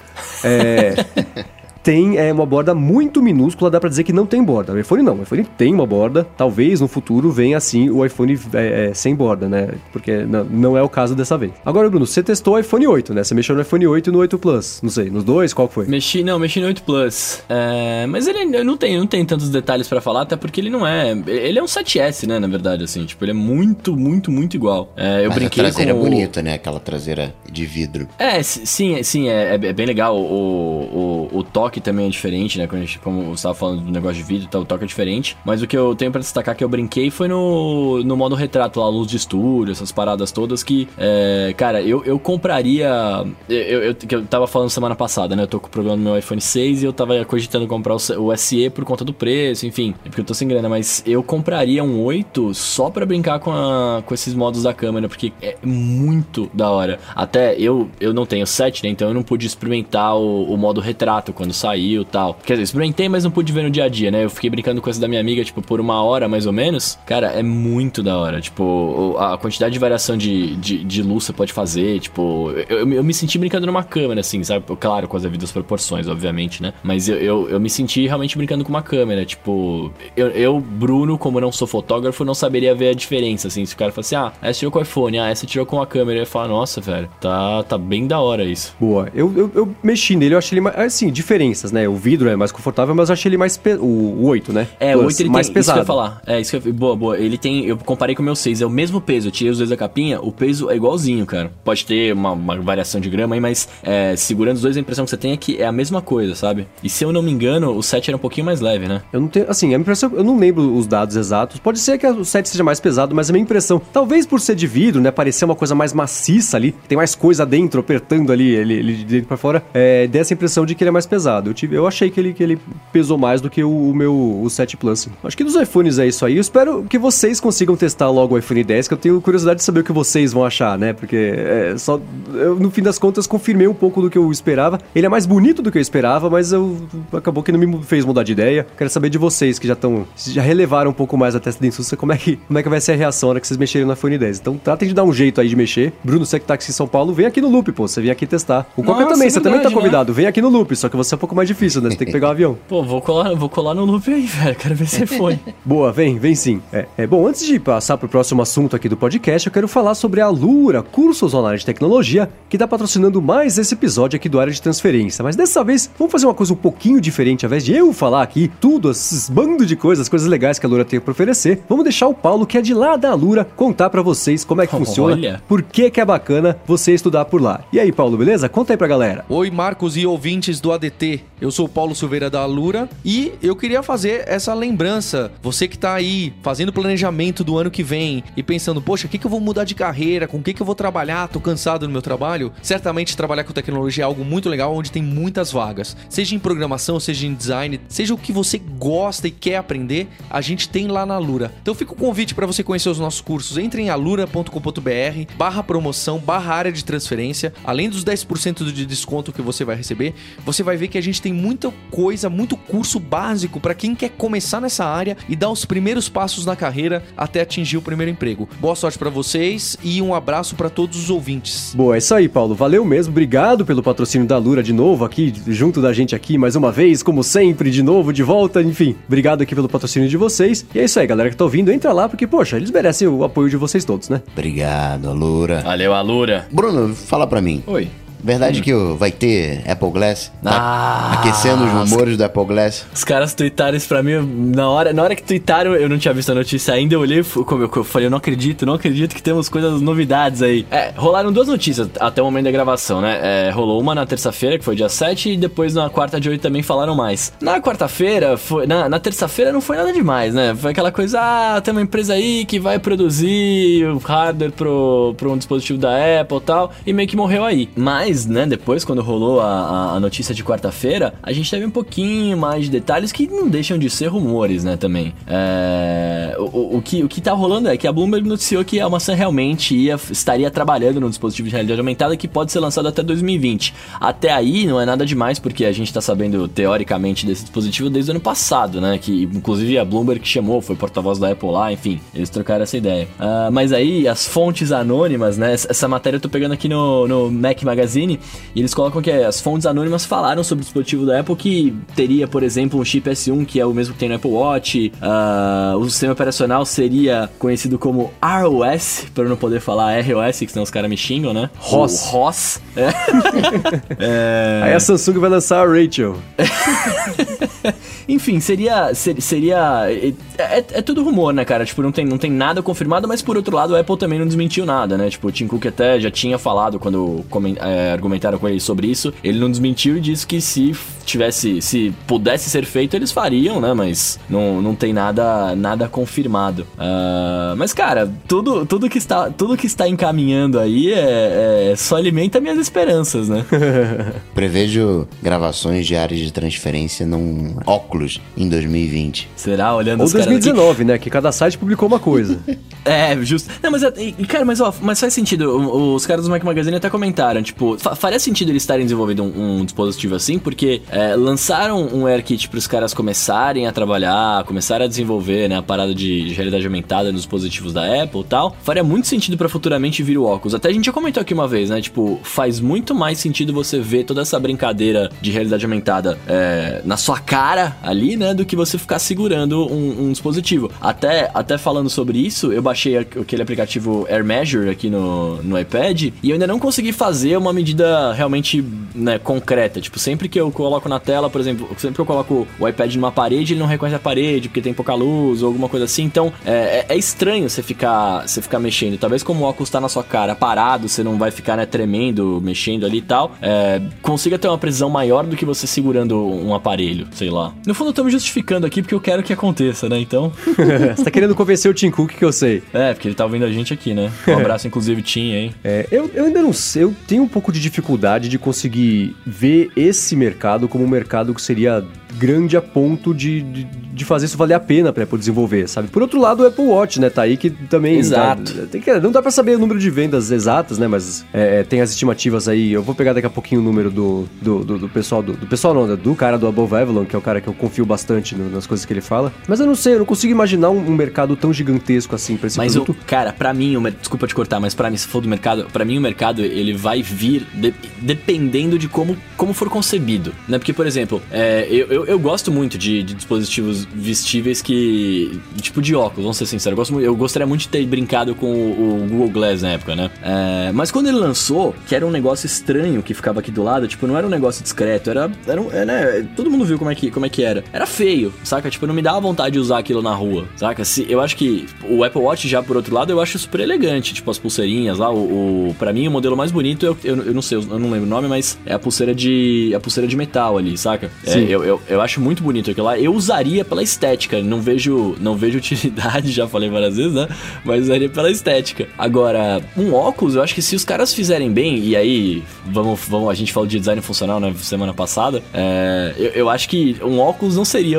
Speaker 1: É. <laughs> tem é, uma borda muito minúscula, dá para dizer que não tem borda. O iPhone não, o iPhone tem uma borda, talvez no futuro venha assim o iPhone é, é, sem borda, né? Porque não, não, é o caso dessa vez. Agora, Bruno, você testou o iPhone 8, né? Você mexeu no iPhone 8 e no 8 Plus, não sei, nos dois, qual foi?
Speaker 2: Mexi, não, mexi no 8 Plus. É, mas ele não tem, não tem tantos detalhes para falar, até porque ele não é, ele é um 7S, né, na verdade, assim, tipo, ele é muito, muito, muito igual. É, eu
Speaker 3: mas
Speaker 2: brinquei
Speaker 3: a traseira
Speaker 2: com
Speaker 3: é bonita, né? Aquela traseira de vidro.
Speaker 2: É, sim, sim, é, é bem legal. O, o, o toque também é diferente, né? A gente, como você estava falando do negócio de vídeo, tá, o toque é diferente. Mas o que eu tenho para destacar que eu brinquei foi no, no modo retrato lá, luz de estúdio, essas paradas todas que, é, cara, eu, eu compraria. Eu, eu, que eu tava falando semana passada, né? Eu tô com o problema no meu iPhone 6 e eu tava cogitando comprar o, o SE por conta do preço, enfim, é porque eu tô sem grana, mas eu compraria um 8 só para brincar com, a, com esses modos da câmera, porque é muito da hora. Até eu, eu não tenho 7, né? Então eu não pude experimentar o, o modo retrato quando saiu e tal. Quer dizer, experimentei, mas não pude ver no dia a dia, né? Eu fiquei brincando com essa da minha amiga, tipo, por uma hora mais ou menos. Cara, é muito da hora. Tipo, a quantidade de variação de, de, de luz você pode fazer. Tipo, eu, eu me senti brincando numa câmera, assim, sabe? Claro, com as devidas proporções, obviamente, né? Mas eu, eu, eu me senti realmente brincando com uma câmera. Tipo, eu, eu, Bruno, como não sou fotógrafo, não saberia ver a diferença, assim. Se o cara falasse, ah, essa tirou com o iPhone, ah, essa tirou com a câmera, eu ia falar, nossa, velho, tá, tá bem da hora isso.
Speaker 1: Boa. Eu, eu, eu mexi nele, eu achei ele. Assim, diferenças, né? O vidro é mais confortável, mas eu achei ele mais. Pe... O, o 8, né?
Speaker 2: É, Plus, o 8 ele mais tem. Pesado. Isso que eu ia falar. É, isso que eu... Boa, boa. Ele tem. Eu comparei com o meu 6, é o mesmo peso. Eu tirei os dois da capinha, o peso é igualzinho, cara. Pode ter uma, uma variação de grama aí, mas é, segurando os dois, a impressão que você tem é que é a mesma coisa, sabe? E se eu não me engano, o 7 era um pouquinho mais leve, né?
Speaker 1: Eu não tenho. Assim, a impressão. Eu não lembro os dados exatos. Pode ser que o 7 seja mais pesado, mas a minha impressão, talvez por ser de vidro, né? Parecer uma coisa mais maciça ali, tem mais coisa dentro, apertando ali, ele, ele de dentro pra fora, é, dessa impressão de que ele é mais pesado. Eu, tive, eu achei que ele, que ele pesou mais do que o, o meu o 7 Plus. Acho que dos iPhones é isso aí. Eu espero que vocês consigam testar logo o iPhone 10, que eu tenho curiosidade de saber o que vocês vão achar, né? Porque é, só eu, no fim das contas confirmei um pouco do que eu esperava. Ele é mais bonito do que eu esperava, mas eu acabou que não me fez mudar de ideia. Quero saber de vocês que já estão já relevaram um pouco mais a testa de insulsa, como é que como é que vai ser a reação na hora que vocês mexerem no iPhone 10. Então tratem de dar um jeito aí de mexer. Bruno, você que tá aqui em São Paulo, vem aqui no Loop, pô. Você vem aqui testar. O Coca também, é você também tá né? convidado. Né? Vem aqui no Loop, só que você é um pouco mais difícil, né? Você tem que pegar o avião.
Speaker 2: Pô, vou colar, vou colar no Loop aí, <laughs> velho. Quero ver se foi.
Speaker 1: Boa, vem, vem sim. É, é, bom, antes de passar pro próximo assunto aqui do podcast, eu quero falar sobre a Lura, cursos online de tecnologia, que tá patrocinando mais esse episódio aqui do Área de Transferência. Mas dessa vez, vamos fazer uma coisa um pouquinho diferente. Ao invés de eu falar aqui tudo, esses bando de coisas, coisas legais que a Lura tem para oferecer, vamos deixar o Paulo, que é de lá da Lura, contar para vocês como é que funciona, Olha. por que que é bacana você estudar por lá. E aí, Paulo, beleza? Conta aí pra galera.
Speaker 4: Oi, Marcos e ouvintes do ADT. Eu sou o Paulo Silveira da Alura e eu queria fazer essa lembrança. Você que tá aí fazendo planejamento do ano que vem e pensando, poxa, o que, que eu vou mudar de carreira? Com o que, que eu vou trabalhar? Tô cansado no meu trabalho. Certamente trabalhar com tecnologia é algo muito legal, onde tem muitas vagas. Seja em programação, seja em design, seja o que você gosta e quer aprender, a gente tem lá na Alura. Então fica o convite para você conhecer os nossos cursos. Entre em alura.com.br barra promoção, barra área de transferência. Além dos 10% de desconto que você vai receber, você vai ver que a gente tem muita coisa, muito curso básico para quem quer começar nessa área e dar os primeiros passos na carreira até atingir o primeiro emprego. Boa sorte para vocês e um abraço para todos os ouvintes.
Speaker 1: Boa, é isso aí, Paulo. Valeu mesmo. Obrigado pelo patrocínio da Lura de novo aqui, junto da gente aqui mais uma vez, como sempre, de novo, de volta, enfim. Obrigado aqui pelo patrocínio de vocês. E é isso aí, galera que tá ouvindo, entra lá, porque, poxa, eles merecem o apoio de vocês todos, né?
Speaker 3: Obrigado, Alura.
Speaker 2: Valeu, Alura.
Speaker 3: Bruno, fala pra mim.
Speaker 2: Oi.
Speaker 3: Verdade que o- vai ter Apple Glass? Tá
Speaker 2: Ah,
Speaker 3: aquecendo os rumores do Apple Glass?
Speaker 2: Os caras tweetaram isso pra mim na hora, na hora que tweetaram, eu não tinha visto a notícia ainda, eu olhei, como eu, eu falei, eu não acredito, não acredito que temos coisas, novidades aí. É, rolaram duas notícias até o momento da gravação, né? É, rolou uma na terça-feira, que foi dia 7, e depois na quarta de 8 também falaram mais. Na quarta-feira, foi, na, na terça-feira não foi nada demais, né? Foi aquela coisa, ah, tem uma empresa aí que vai produzir o hardware pro, pro um dispositivo da Apple e tal, e meio que morreu aí. Mas, né, depois, quando rolou a, a- notícia de quarta-feira, a gente teve um pouquinho mais de detalhes que não deixam de ser rumores, né, também. É, o, o- que, o que tá rolando é que a Bloomberg noticiou que a maçã realmente ia, estaria trabalhando num dispositivo de realidade aumentada que pode ser lançado até 2020. Até aí não é nada demais, porque a gente tá sabendo, teoricamente, desse dispositivo desde o ano passado, né, que inclusive a Bloomberg chamou, foi porta-voz da Apple lá, enfim, eles trocaram essa ideia. Ah, mas aí, as fontes anônimas, né, essa matéria eu tô pegando aqui no, no Mac Magazine, e eles colocam que as fontes anônimas falaram sobre o dispositivo da Apple que teria, por exemplo, um chip S1, que é o mesmo que tem no Apple Watch. ah, o sistema operacional seria conhecido como ROS, para não poder falar ROS, que senão os caras me xingam, né?
Speaker 1: ROS.
Speaker 2: ROS. É. <laughs> É.
Speaker 1: Aí a Samsung vai lançar a Rachel. <laughs>
Speaker 2: Enfim, seria. ser- seria. É, é- é tudo rumor, né, cara? Tipo, não tem, não tem nada confirmado, mas por outro lado, a Apple também não desmentiu nada, né? Tipo, o Tim Cook até já tinha falado quando é, argumentaram com ele sobre isso. Ele não desmentiu e disse que se tivesse. Se pudesse ser feito, eles fariam, né? Mas não, não tem nada, nada confirmado. Ah, mas, cara, tudo, tudo, que está, tudo que está encaminhando aí é, é- só alimenta minhas esperanças, né? <laughs>
Speaker 3: Prevejo gravações de áreas de transferência num óculos em 2020.
Speaker 2: Será? Olhando
Speaker 1: Ou
Speaker 2: os caras aqui.
Speaker 1: 2019, né? Que cada site publicou uma coisa. <laughs>
Speaker 2: É, justo. Não, mas, é- cara, mas, ó, mas faz sentido. Os caras do Mac Magazine até comentaram, tipo, fa- faria sentido eles estarem desenvolvendo um, um dispositivo assim, porque é, lançaram um AirKit para os caras começarem a trabalhar, começarem a desenvolver, né, a parada de, de realidade aumentada nos dispositivos da Apple e tal. Faria muito sentido para futuramente vir o óculos. Até a gente já comentou aqui uma vez, né, tipo, faz muito mais sentido você ver toda essa brincadeira de realidade aumentada é, na sua cara ali, né, do que você ficar segurando um, um dispositivo. Até, até falando sobre isso, eu baixei aquele aplicativo Air Measure aqui no, no iPad e eu ainda não consegui fazer uma medida realmente né, concreta. Tipo, sempre que eu coloco na tela, por exemplo, sempre que eu coloco o iPad numa parede, ele não reconhece a parede porque tem pouca luz ou alguma coisa assim. Então, é, é- é estranho você ficar, você ficar mexendo. Talvez como o óculos tá na sua cara parado, você não vai ficar né, tremendo, mexendo ali e tal. É, consiga ter uma precisão maior do que você segurando um aparelho, sei lá. No fundo, eu tô me justificando aqui porque eu quero que aconteça, né? Então. <laughs>
Speaker 1: Você tá querendo convencer o Tim Cook que eu sei.
Speaker 2: É, porque ele tá ouvindo a gente aqui, né? Um abraço, <laughs> inclusive, Tim, hein?
Speaker 1: É, eu, eu ainda não sei, eu tenho um pouco de dificuldade de conseguir ver esse mercado como um mercado que seria grande a ponto de, de, de fazer isso valer a pena pra Apple desenvolver, sabe? Por outro lado, o Apple Watch, né, tá aí que também...
Speaker 2: Exato.
Speaker 1: tá- tem que, não dá pra saber o número de vendas exatas, né, mas é, tem as estimativas aí, eu vou pegar daqui a pouquinho o número do, do, do- do pessoal, do, do pessoal não, né, do cara do Above Avalon, que é o cara que eu confio bastante no- nas coisas que ele fala, mas eu não sei, eu não consigo imaginar um, um mercado tão gigantesco assim pra esse
Speaker 2: Mas
Speaker 1: produto.
Speaker 2: cara, pra mim, o desculpa te cortar, mas pra mim, se for do mercado, pra mim o mercado ele vai vir de- dependendo de como, como for concebido, né? Porque, por exemplo, é, eu, eu, eu gosto muito de, de dispositivos vestíveis que. Tipo de óculos, vamos ser sinceros. Eu, gosto, eu gostaria muito de ter brincado com o, o Google Glass na época, né? É, mas quando ele lançou, que era um negócio estranho que ficava aqui do lado, tipo, não era um negócio discreto, era. era um- é, né, todo mundo viu como é, que, como é que era. Era feio, saca? Tipo, não me dava vontade de usar aquilo na rua, saca? Se, eu acho que o Apple Watch, já por outro lado, eu acho super elegante. Tipo, as pulseirinhas lá, o, o, pra mim, o modelo mais bonito, eu, eu, eu não sei, eu não lembro o nome, mas é a pulseira de. a pulseira de metal ali, saca? É, eu, eu, eu acho muito bonito aquilo lá. Eu usaria pela estética, não vejo, não vejo utilidade, <laughs> já falei várias vezes, né? Mas usaria pela estética. Agora, um óculos, eu acho que se os caras fizerem bem, e aí, vamos, vamos a gente falou de design funcional, né, semana passada, é, eu, eu acho que um óculos não seria,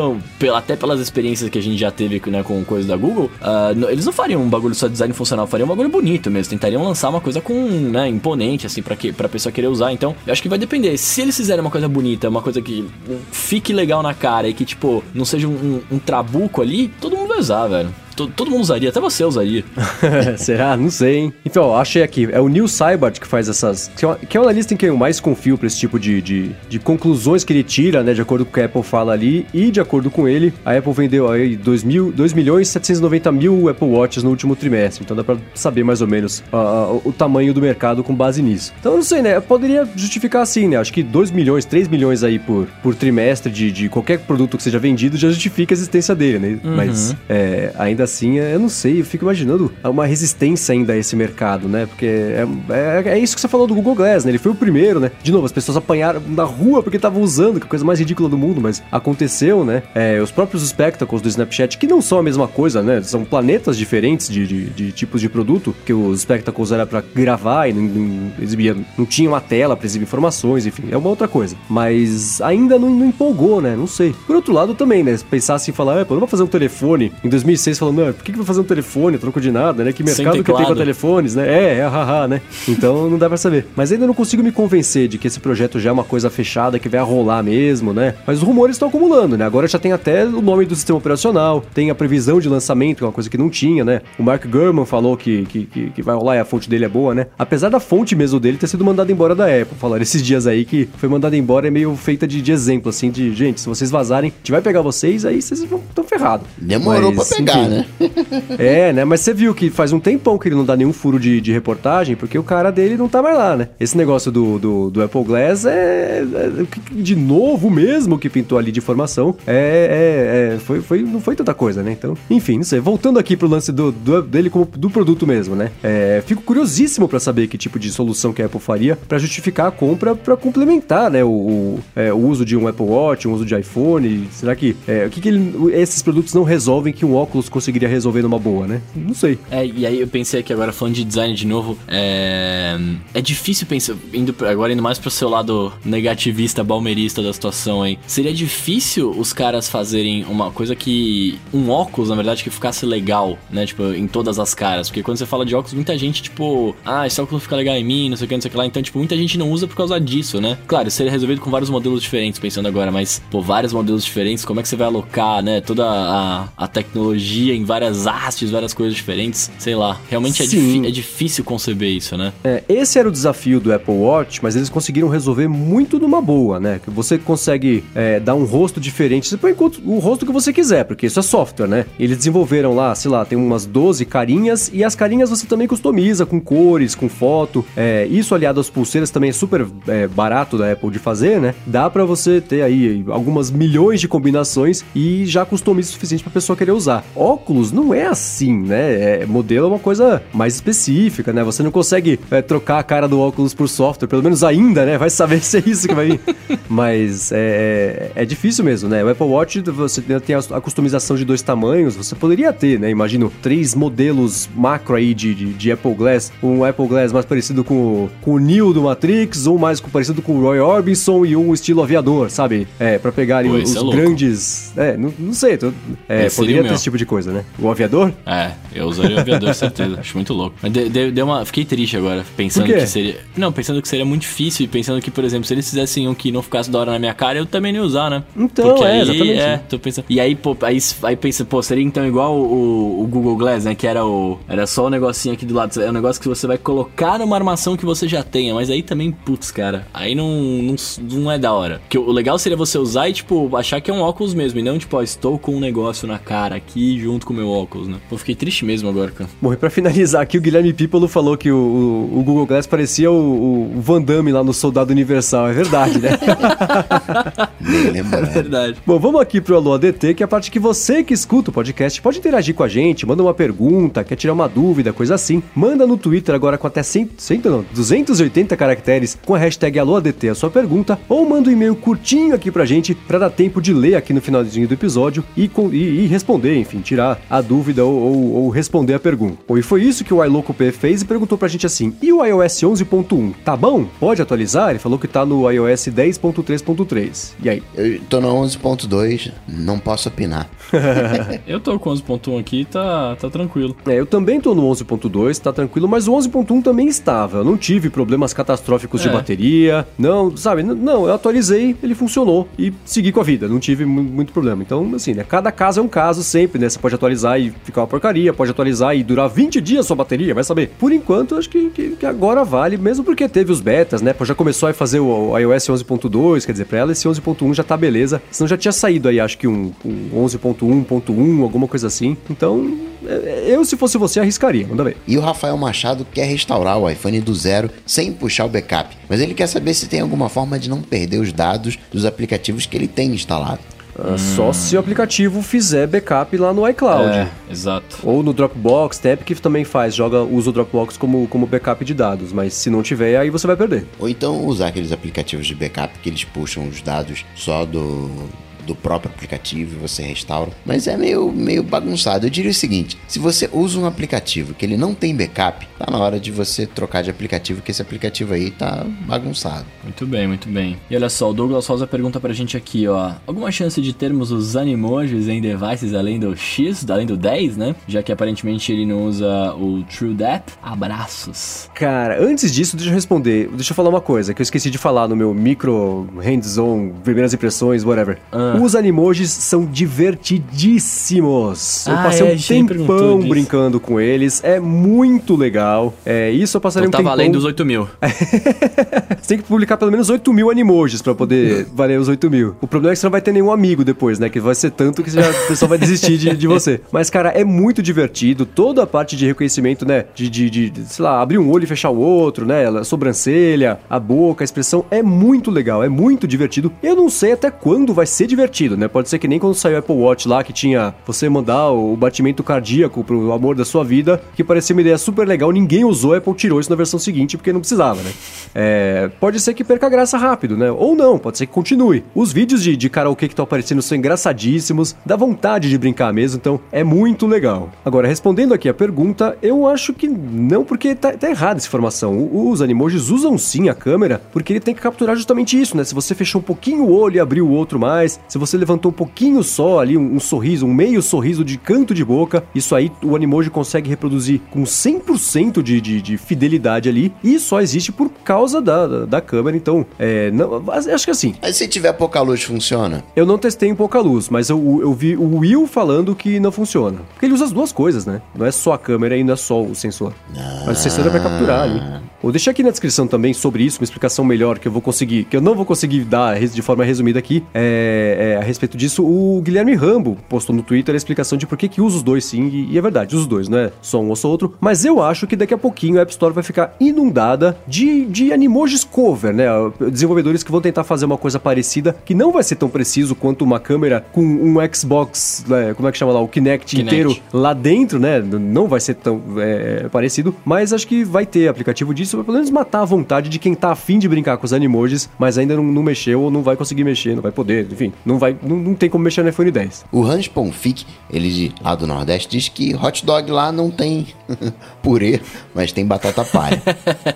Speaker 2: até pelas experiências que a gente já teve né, com coisa da Google, n- eles não fariam um bagulho só de design funcional, fariam um bagulho bonito mesmo, tentariam lançar uma coisa com, né, imponente, assim, pra, que, pra pessoa querer usar. Então, eu acho que vai depender. Se eles fizerem uma coisa bonita, uma coisa que fique legal na cara e que, tipo, não seja um, um- um trabuco ali, todo mundo vai usar, velho. Todo, todo mundo usaria, até você usaria. <laughs>
Speaker 1: Será? Não sei, hein? Então, ó, achei aqui. É o Neil Seibert que faz essas. Que é, uma, que é analista em quem eu mais confio pra esse tipo de, de, de conclusões que ele tira, né? De acordo com o que a Apple fala ali. E de acordo com ele, a Apple vendeu aí 2, mil, 2 milhões e 790 mil Apple Watches no último trimestre. Então dá pra saber mais ou menos ah, o tamanho do mercado com base nisso. Então eu não sei, né? Eu poderia justificar assim, né? Acho que 2 milhões, 3 milhões aí por, por trimestre de, de qualquer produto que seja vendido já justifica a existência dele, né? Mas é, ainda assim, é, eu não sei, eu fico imaginando uma resistência ainda a esse mercado, né? Porque é, é, é isso que você falou do Google Glass, né? Ele foi o primeiro, né? De novo, as pessoas apanharam na rua porque estavam usando, que é a coisa mais ridícula do mundo, mas aconteceu, né? É, os próprios Spectacles do Snapchat, que não são a mesma coisa, né? São planetas diferentes de, de, de tipos de produto, que os Spectacles era pra gravar e não, não exibia, não tinha uma tela pra exibir informações, enfim, é uma outra coisa. Mas ainda não, não empolgou, né? Não sei. Por outro lado, também, né? Pensar assim, falar, ah, pô, não vou fazer um telefone. Em 2006, falando, não, por que, que vai fazer um telefone, troco de nada, né? Que mercado que tem pra
Speaker 2: teclado.
Speaker 1: telefones, né? É, é, haha, né? Então não dá pra saber. Mas ainda não consigo me convencer de que esse projeto já é uma coisa fechada, que vai rolar mesmo, né? Mas os rumores estão acumulando, né? Agora já tem até o nome do sistema operacional, tem a previsão de lançamento, que é uma coisa que não tinha, né? O Mark Gurman falou que, que, que, que vai rolar e a fonte dele é boa, né? Apesar da fonte mesmo dele ter sido mandada embora da Apple. Falaram esses dias aí que foi mandada embora é meio feita de, de exemplo, assim, de gente, se vocês vazarem, a gente vai pegar vocês, aí vocês vão tão ferrados.
Speaker 3: Demorou pra pegar, né? <laughs>
Speaker 1: É, né? Mas você viu que faz um tempão que ele não dá nenhum furo de, de reportagem, porque o cara dele não tá mais lá, né? Esse negócio do, do, do Apple Glass é, é- De novo mesmo que pintou ali de informação. É. é- é- foi, foi, não foi tanta coisa, né? Então, enfim, não sei. Voltando aqui pro lance do, do- dele como do produto mesmo, né? É, fico curiosíssimo pra saber que tipo de solução que a Apple faria pra justificar a compra pra complementar, né? O, o, é, o uso de um Apple Watch, o uso de iPhone. Será que. é, o que, que ele- esses produtos não resolvem que um óculos conseguiria resolver numa boa, né? Não sei.
Speaker 2: É, e aí eu pensei aqui agora, falando de design de novo, é, é difícil pensar, indo agora indo mais pro seu lado negativista, balmerista da situação aí, seria difícil os caras fazerem uma coisa que, um óculos, na verdade, que ficasse legal, né, tipo, em todas as caras, porque quando você fala de óculos, muita gente, tipo, ah, esse óculos fica legal em mim, não sei o que, não sei o que lá, então, tipo, muita gente não usa por causa disso, né, claro, seria resolvido com vários modelos diferentes, pensando agora, mas, pô, vários modelos diferentes, como é que você vai alocar, né, toda a, a tecnologia em várias hastes, várias coisas diferentes, sei lá, realmente é, é difícil conceber isso, né?
Speaker 1: É, esse era o desafio do Apple Watch, mas eles conseguiram resolver muito numa boa, né? Que você consegue é, dar um rosto diferente. Você põe o rosto que você quiser, porque isso é software, né? Eles desenvolveram lá, sei lá, tem umas 12 carinhas e as carinhas você também customiza com cores, com foto. É, isso aliado às pulseiras também é super é, barato da Apple de fazer, né? Dá pra você ter aí algumas milhões de combinações e já customiza o suficiente pra pessoa querer usar. Óculos não é assim, né? É, modelo é uma coisa mais específica, né? Você não consegue é, trocar a cara do óculos por software, pelo menos ainda, né? Vai saber <laughs> se é isso que vai vir. Mas é, é difícil mesmo, né? O Apple Watch, você tem a, customização de dois tamanhos, você poderia ter, né? Imagino três modelos macro aí de, de, de Apple Glass. Um Apple Glass mais parecido com, o- com o Neo do Matrix, um mais parecido com o Roy Orbison e um estilo aviador, sabe? É, pra pegar ali
Speaker 2: Pô,
Speaker 1: os,
Speaker 2: é
Speaker 1: grandes... É, não, não sei, tô- é,
Speaker 2: seria
Speaker 1: poderia ter esse tipo de coisa, né? O aviador?
Speaker 2: É, eu usaria o aviador, <laughs> certeza. Acho muito louco. Mas de, de, deu uma. Fiquei triste agora, pensando que seria. Não, pensando que seria muito difícil e pensando que, por exemplo, se eles fizessem um que não ficasse da hora na minha cara, eu também não ia usar, né?
Speaker 1: Então,
Speaker 2: Porque
Speaker 1: é,
Speaker 2: aí,
Speaker 1: exatamente.
Speaker 2: É, tô pensando. E aí, pô, aí, aí pensa, pô, seria então igual o, o Google Glass, né? Que era o. Era só o negocinho aqui do lado. É um negócio que você vai colocar numa armação que você já tenha. Mas aí também, putz, cara. Aí não, não, não é da hora. Porque o legal seria você usar e, tipo, achar que é um óculos mesmo. E não, tipo, ó, estou com um negócio na cara aqui junto com o meu óculos, né? Pô, fiquei triste mesmo agora, cara.
Speaker 1: Bom, e pra finalizar aqui, o Guilherme Pipolo falou que o, o- o Google Glass parecia o, o Van Damme lá no Soldado Universal. É verdade, né? <laughs>
Speaker 3: Nem lembro. né?
Speaker 2: Verdade.
Speaker 1: Bom, vamos aqui pro Alô ADT, que é a parte que você que escuta o podcast pode interagir com a gente, manda uma pergunta, quer tirar uma dúvida, coisa assim. Manda no Twitter agora com até 100, 100 não, 280 caracteres com a hashtag Alô ADT a sua pergunta, ou manda um e-mail curtinho aqui pra gente pra dar tempo de ler aqui no finalzinho do episódio e, com- e- e responder, enfim, tirar a dúvida ou, ou- ou responder a pergunta. Bom, e foi isso que o iLoco P fez e perguntou pra gente assim: e o iOS 11.1, tá bom? Pode atualizar? Ele falou que tá no iOS 10.3.3. E aí?
Speaker 3: Eu tô no 11.2, não posso opinar. <laughs> <laughs>
Speaker 2: Eu tô com 11.1 aqui, tá, tá tranquilo.
Speaker 1: É, eu também tô no 11.2, tá tranquilo, mas o 11.1 também estava. Eu não tive problemas catastróficos de
Speaker 2: É.
Speaker 1: bateria. Não, sabe? Não, eu atualizei, ele funcionou e segui com a vida. Não tive mu- muito problema. Então, assim, né? Cada caso é um caso sempre, né? Você pode atualizar e ficar uma porcaria, pode atualizar e durar 20 dias sua bateria, vai saber. Por enquanto, acho que, que- que agora vale, mesmo porque teve os betas, né? Já começou a fazer o, o iOS 11.2, quer dizer, pra ela esse 11.1 já tá beleza. Senão já tinha saído aí, acho que um, um 11.1.1, alguma coisa assim. Então, é, eu, se fosse você, arriscaria. Manda ver.
Speaker 3: E o Rafael Machado quer restaurar o iPhone do zero sem puxar o backup. Mas ele quer saber se tem alguma forma de não perder os dados dos aplicativos que ele tem instalado.
Speaker 1: Ah, Só se o aplicativo fizer backup lá no iCloud.
Speaker 2: É, exato.
Speaker 1: Ou no Dropbox, tem que também faz, joga, usa o Dropbox como, como backup de dados, mas se não tiver, aí você vai perder.
Speaker 3: Ou então usar aqueles aplicativos de backup que eles puxam os dados só do, do próprio aplicativo e você restaura. Mas é meio, meio bagunçado. Eu diria o seguinte: se você usa um aplicativo que ele não tem backup, tá na hora de você trocar de aplicativo, que esse aplicativo aí tá bagunçado.
Speaker 2: Muito bem, muito bem. E olha só, o Douglas Rosa pergunta pra gente aqui, ó. Alguma chance de termos os animojis em devices além do X, além do 10, né? Já que aparentemente ele não usa o True Depth. Abraços.
Speaker 1: Cara, antes disso, deixa eu responder. Deixa eu falar uma coisa que eu esqueci de falar no meu micro hands-on, primeiras impressões, whatever.
Speaker 2: Ah.
Speaker 1: Os animojis são divertidíssimos. eu
Speaker 2: Ah,
Speaker 1: passei
Speaker 2: é,
Speaker 1: um tempão
Speaker 2: disso.
Speaker 1: brincando com eles. É muito legal. É, isso eu passaria
Speaker 2: Então
Speaker 1: um
Speaker 2: tá
Speaker 1: tempão...
Speaker 2: valendo os 8 mil. <laughs>
Speaker 1: Você tem que publicar pelo menos 8 mil animojis pra poder <laughs> valer os 8 mil. O problema é que você não vai ter nenhum amigo depois, né? Que vai ser tanto que já, o pessoal vai desistir de, de você. <laughs> Mas, cara, é muito divertido. Toda a parte de reconhecimento, né? De, de, de, de, sei lá, abrir um olho e fechar o outro, né? A sobrancelha, a boca, a expressão. É muito legal, é muito divertido. Eu não sei até quando vai ser divertido, né? Pode ser que nem quando saiu o Apple Watch lá, que tinha você mandar o batimento cardíaco pro amor da sua vida, que parecia uma ideia super legal. Ninguém usou, a Apple tirou isso na versão seguinte porque não precisava, né? É, pode ser que perca graça rápido, né? Ou não, pode ser que continue. Os vídeos de, de karaokê que estão aparecendo são engraçadíssimos, dá vontade de brincar mesmo, então é muito legal. Agora, respondendo aqui a pergunta, eu acho que não, porque tá, tá errada essa informação. Os animojis usam sim a câmera, porque ele tem que capturar justamente isso, né? Se você fechou um pouquinho o olho e abriu o outro mais, se você levantou um pouquinho só ali, um, um sorriso, um meio sorriso de canto de boca, isso aí o Animoji consegue reproduzir com 100% de, de, de fidelidade ali, e só existe por causa da, da, da câmera, então, é, não, acho que assim,
Speaker 3: Mas se tiver pouca luz, funciona?
Speaker 1: eu não testei em pouca luz, mas eu, eu vi o Will falando que não funciona. Porque ele usa as duas coisas, né? Não é só a câmera e não é só o sensor. Mas o sensor vai capturar ali. Vou deixar aqui na descrição também sobre isso, uma explicação melhor que eu vou conseguir, que eu não vou conseguir dar de forma resumida aqui, é, é, a respeito disso. O Guilherme Rambo postou no Twitter a explicação de por que, que usa os dois sim, e, é verdade, usa os dois, não é só um ou só outro. Mas eu acho que daqui a pouquinho a App Store vai ficar inundada de, de animojis cover, né? Desenvolvedores que vão tentar fazer uma coisa parecida, que não vai ser tão preciso quanto uma câmera com um Xbox, né, como é que chama lá, o Kinect,
Speaker 2: Kinect.
Speaker 1: inteiro lá dentro, né? Não vai ser tão é, parecido, mas acho que vai ter aplicativo disso, vai pelo menos matar a vontade de quem tá afim de brincar com os animojis, mas ainda não, não mexeu ou não vai conseguir mexer, não vai poder, enfim, não vai, não, não tem como mexer no iPhone 10.
Speaker 3: O Hans Ponfic, ele de lá do Nordeste, diz que hot dog lá não tem <laughs> purê, mas tem batata palha.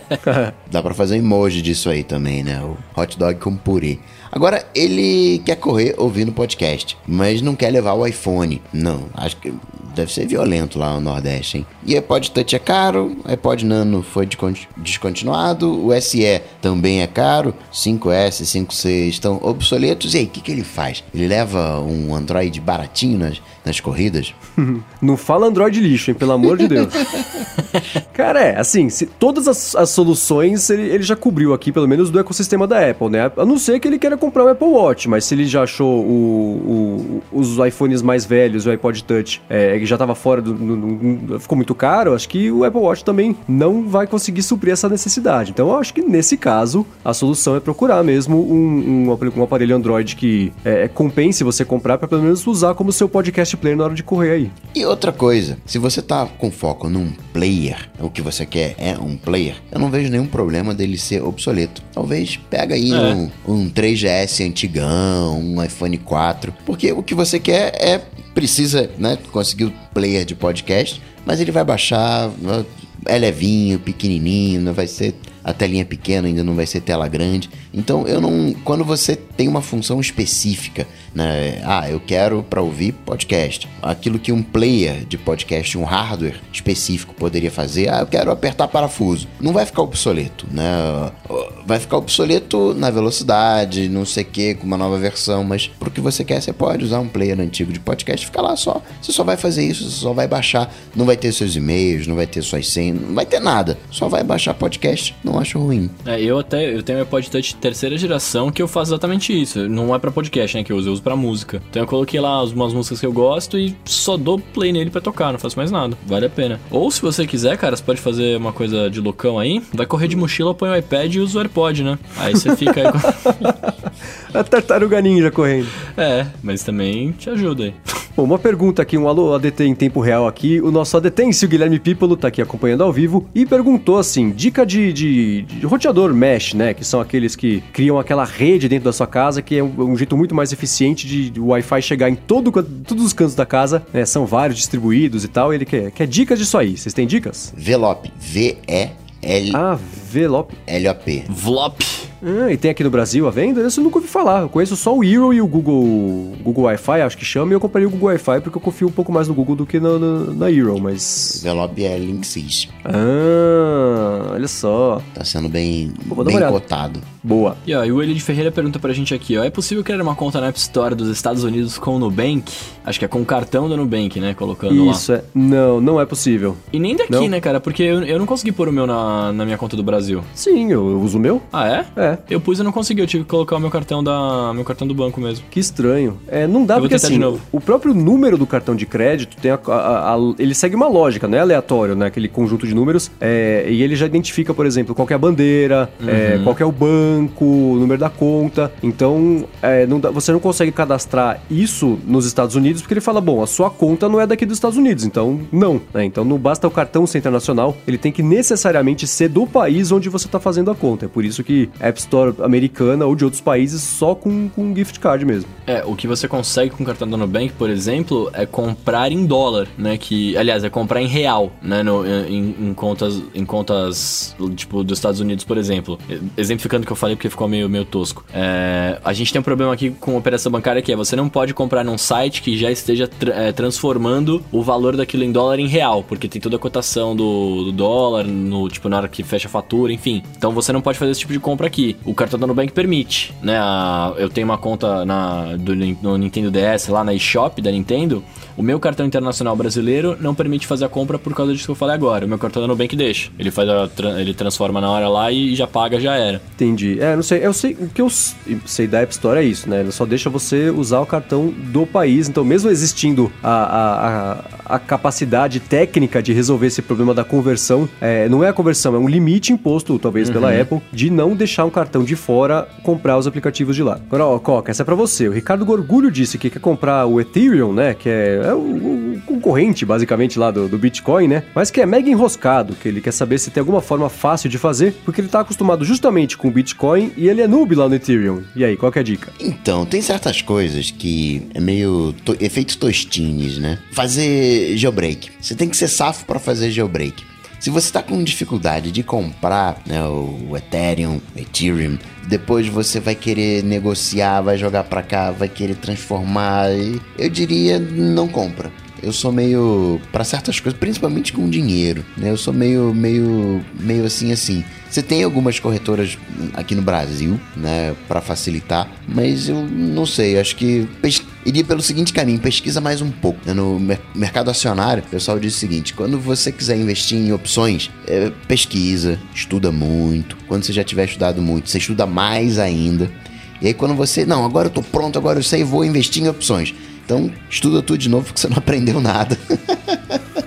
Speaker 3: <laughs> Dá pra fazer um emoji disso aí também, né? O hot dog com purê. Agora, ele quer correr ouvindo podcast, mas não quer levar o iPhone. Não, acho que deve ser violento lá no Nordeste, hein? E iPod Touch é caro, iPod Nano foi descontinuado, o SE também é caro, 5S, 5C estão obsoletos. E aí, o que, que ele faz? Ele leva um Android baratinho nas, nas corridas? <laughs>
Speaker 1: Não fala Android lixo, hein? Pelo amor de Deus. <laughs> Cara, é, assim, se todas as, as soluções ele, ele, já cobriu aqui, pelo menos do ecossistema da Apple, né? A não ser que ele queira comprar o Apple Watch, mas se ele já achou o, o, os iPhones mais velhos, o iPod Touch, é, que já estava fora do, do, do, ficou muito caro, acho que o Apple Watch também não vai conseguir suprir essa necessidade. Então, eu acho que nesse caso, a solução é procurar mesmo um, um, um aparelho Android que é, compense você comprar para pelo menos usar como seu podcast player na hora de correr aí.
Speaker 3: E outra coisa, se você tá com foco num player, o que você quer é um player, eu não vejo nenhum problema dele ser obsoleto. Talvez pega aí é. um, um 3GS antigão, um iPhone 4, porque o que você quer é precisa, né, conseguir o player de podcast, mas ele vai baixar, é levinho, pequenininho, não vai ser a telinha pequena, ainda não vai ser tela grande. Então eu não, quando você tem uma função específica né? Ah, eu quero para ouvir podcast. Aquilo que um player de podcast, um hardware específico poderia fazer, ah, eu quero apertar parafuso. Não vai ficar obsoleto, né? Vai ficar obsoleto na velocidade, não sei o que, com uma nova versão, mas pro que você quer, você pode usar um player antigo de podcast, fica lá só. Você só vai fazer isso, você só vai baixar, não vai ter seus e-mails, não vai ter suas senhas, não vai ter nada. Só vai baixar podcast, não acho ruim.
Speaker 2: É, eu até eu tenho meu podcast terceira geração que eu faço exatamente isso. Não é para podcast, né, que eu uso, eu uso pra música. Então eu coloquei lá umas músicas que eu gosto e só dou play nele para tocar, não faço mais nada. Vale a pena. Ou se você quiser, cara, você pode fazer uma coisa de loucão aí, vai correr de mochila, põe o iPad e usa o AirPod, né? Aí você fica aí. <laughs>
Speaker 1: a tartaruga ninja correndo.
Speaker 2: É, mas também te ajuda aí. <laughs>
Speaker 1: Bom, uma pergunta aqui, um alô ADT em tempo real aqui. O nosso ADTêncio, Guilherme Pípolo, tá aqui acompanhando ao vivo e perguntou assim: dica de, de, de, roteador mesh, né? Que são aqueles que criam aquela rede dentro da sua casa, que é um, um jeito muito mais eficiente de, de o Wi-Fi chegar em todo, todos os cantos da casa. Né? São vários distribuídos e tal. Ele quer, quer dicas disso aí. Vocês têm dicas?
Speaker 3: Velop. V-E-L.
Speaker 1: Ah, Velop.
Speaker 3: L-O-P.
Speaker 2: Vlop.
Speaker 1: Ah, e tem aqui no Brasil a venda? Isso eu nunca ouvi falar. Eu conheço só o Hero e o Google, Google Wi-Fi, acho que chama, e eu comprei o Google Wi-Fi porque eu confio um pouco mais no Google do que na, na, na Hero, mas.
Speaker 3: Envelope é Linksys.
Speaker 1: Ah, olha só.
Speaker 3: Tá sendo bem, Pô, bem cotado.
Speaker 1: Boa.
Speaker 2: E, ó, e o Eli de Ferreira pergunta pra gente aqui, ó. É possível criar uma conta na App Store dos Estados Unidos com o Nubank? Acho que é com o cartão do Nubank, né? Colocando
Speaker 1: Isso, lá. Isso, é. Não, não é possível.
Speaker 2: E nem daqui, não. né, cara? Porque eu, eu não consegui pôr o meu na, na minha conta do Brasil.
Speaker 1: Sim, eu, eu uso o meu.
Speaker 2: Ah, é?
Speaker 1: É.
Speaker 2: Eu pus e não consegui, eu tive que colocar o meu cartão da meu cartão do banco mesmo.
Speaker 1: Que estranho. É, não dá eu porque assim, o próprio número do cartão de crédito tem a, a, a, ele segue uma lógica, não é aleatório, né? Aquele conjunto de números. É, e ele já identifica, por exemplo, qual é a bandeira, é, uhum. é, qual é o banco, o número da conta. Então, é, não dá, você não consegue cadastrar isso nos Estados Unidos porque ele fala, bom, a sua conta não é daqui dos Estados Unidos, então não. Né? Então não basta o cartão ser internacional, ele tem que necessariamente ser do país onde você está fazendo a conta. É por isso que App Store americana ou de outros países só com, com gift card mesmo.
Speaker 2: É, o que você consegue com o cartão da Nubank, por exemplo, é comprar em dólar, né? Que, aliás, é comprar em real, né? No, em, em, contas, em contas, tipo, dos Estados Unidos, por exemplo. Exemplificando o que eu falei porque ficou meio, meio tosco. É, a gente tem um problema aqui com operação bancária que é você não pode comprar num site que já esteja é, transformando o valor daquilo em dólar em real, porque tem toda a cotação do, do dólar, no, tipo, na hora que fecha a fatura, enfim. Então você não pode fazer esse tipo de compra aqui. O cartão da Nubank permite, né? A, eu tenho uma conta na, do, no Nintendo DS lá na eShop da Nintendo. O meu cartão internacional brasileiro não permite fazer a compra por causa disso que eu falei agora. O meu cartão da Nubank deixa. Ele faz a, ele transforma na hora lá e já paga, já era.
Speaker 1: Entendi. É, não sei. Eu sei. O que eu sei da App Store é isso, né? Ele só deixa você usar o cartão do país. Então, mesmo existindo a, a, a, a capacidade técnica de resolver esse problema da conversão, é, não é a conversão, é um limite imposto, talvez, uhum. pela Apple, de não deixar um cartão de fora comprar os aplicativos de lá. Agora, ó, Coca, essa é pra você. O Ricardo Gorgulho disse que quer comprar o Ethereum, né? Que é, é o, o, concorrente, basicamente, lá do, do, Bitcoin, né? Mas que é mega enroscado, que ele quer saber se tem alguma forma fácil de fazer, porque ele tá acostumado justamente com o Bitcoin e ele é noob lá no Ethereum. E aí, qual que é a dica?
Speaker 3: Então, tem certas coisas que é meio to efeito tostines, né? Fazer jailbreak. Você tem que ser safo para fazer jailbreak. Se você está com dificuldade de comprar né, o Ethereum, Ethereum, depois você vai querer negociar, vai jogar para cá, vai querer transformar, eu diria não compra. Eu sou meio para certas coisas, principalmente com dinheiro, né? Eu sou meio meio meio assim assim. Você tem algumas corretoras aqui no Brasil, né, para facilitar, mas eu não sei, acho que iria pelo seguinte caminho, pesquisa mais um pouco. Né? No mercado acionário, o pessoal diz o seguinte: quando você quiser investir em opções, é, pesquisa, estuda muito. Quando você já tiver estudado muito, você estuda mais ainda. E aí quando você, não, agora eu tô pronto, agora eu sei, vou investir em opções. Então, estuda tudo de novo porque você não aprendeu nada.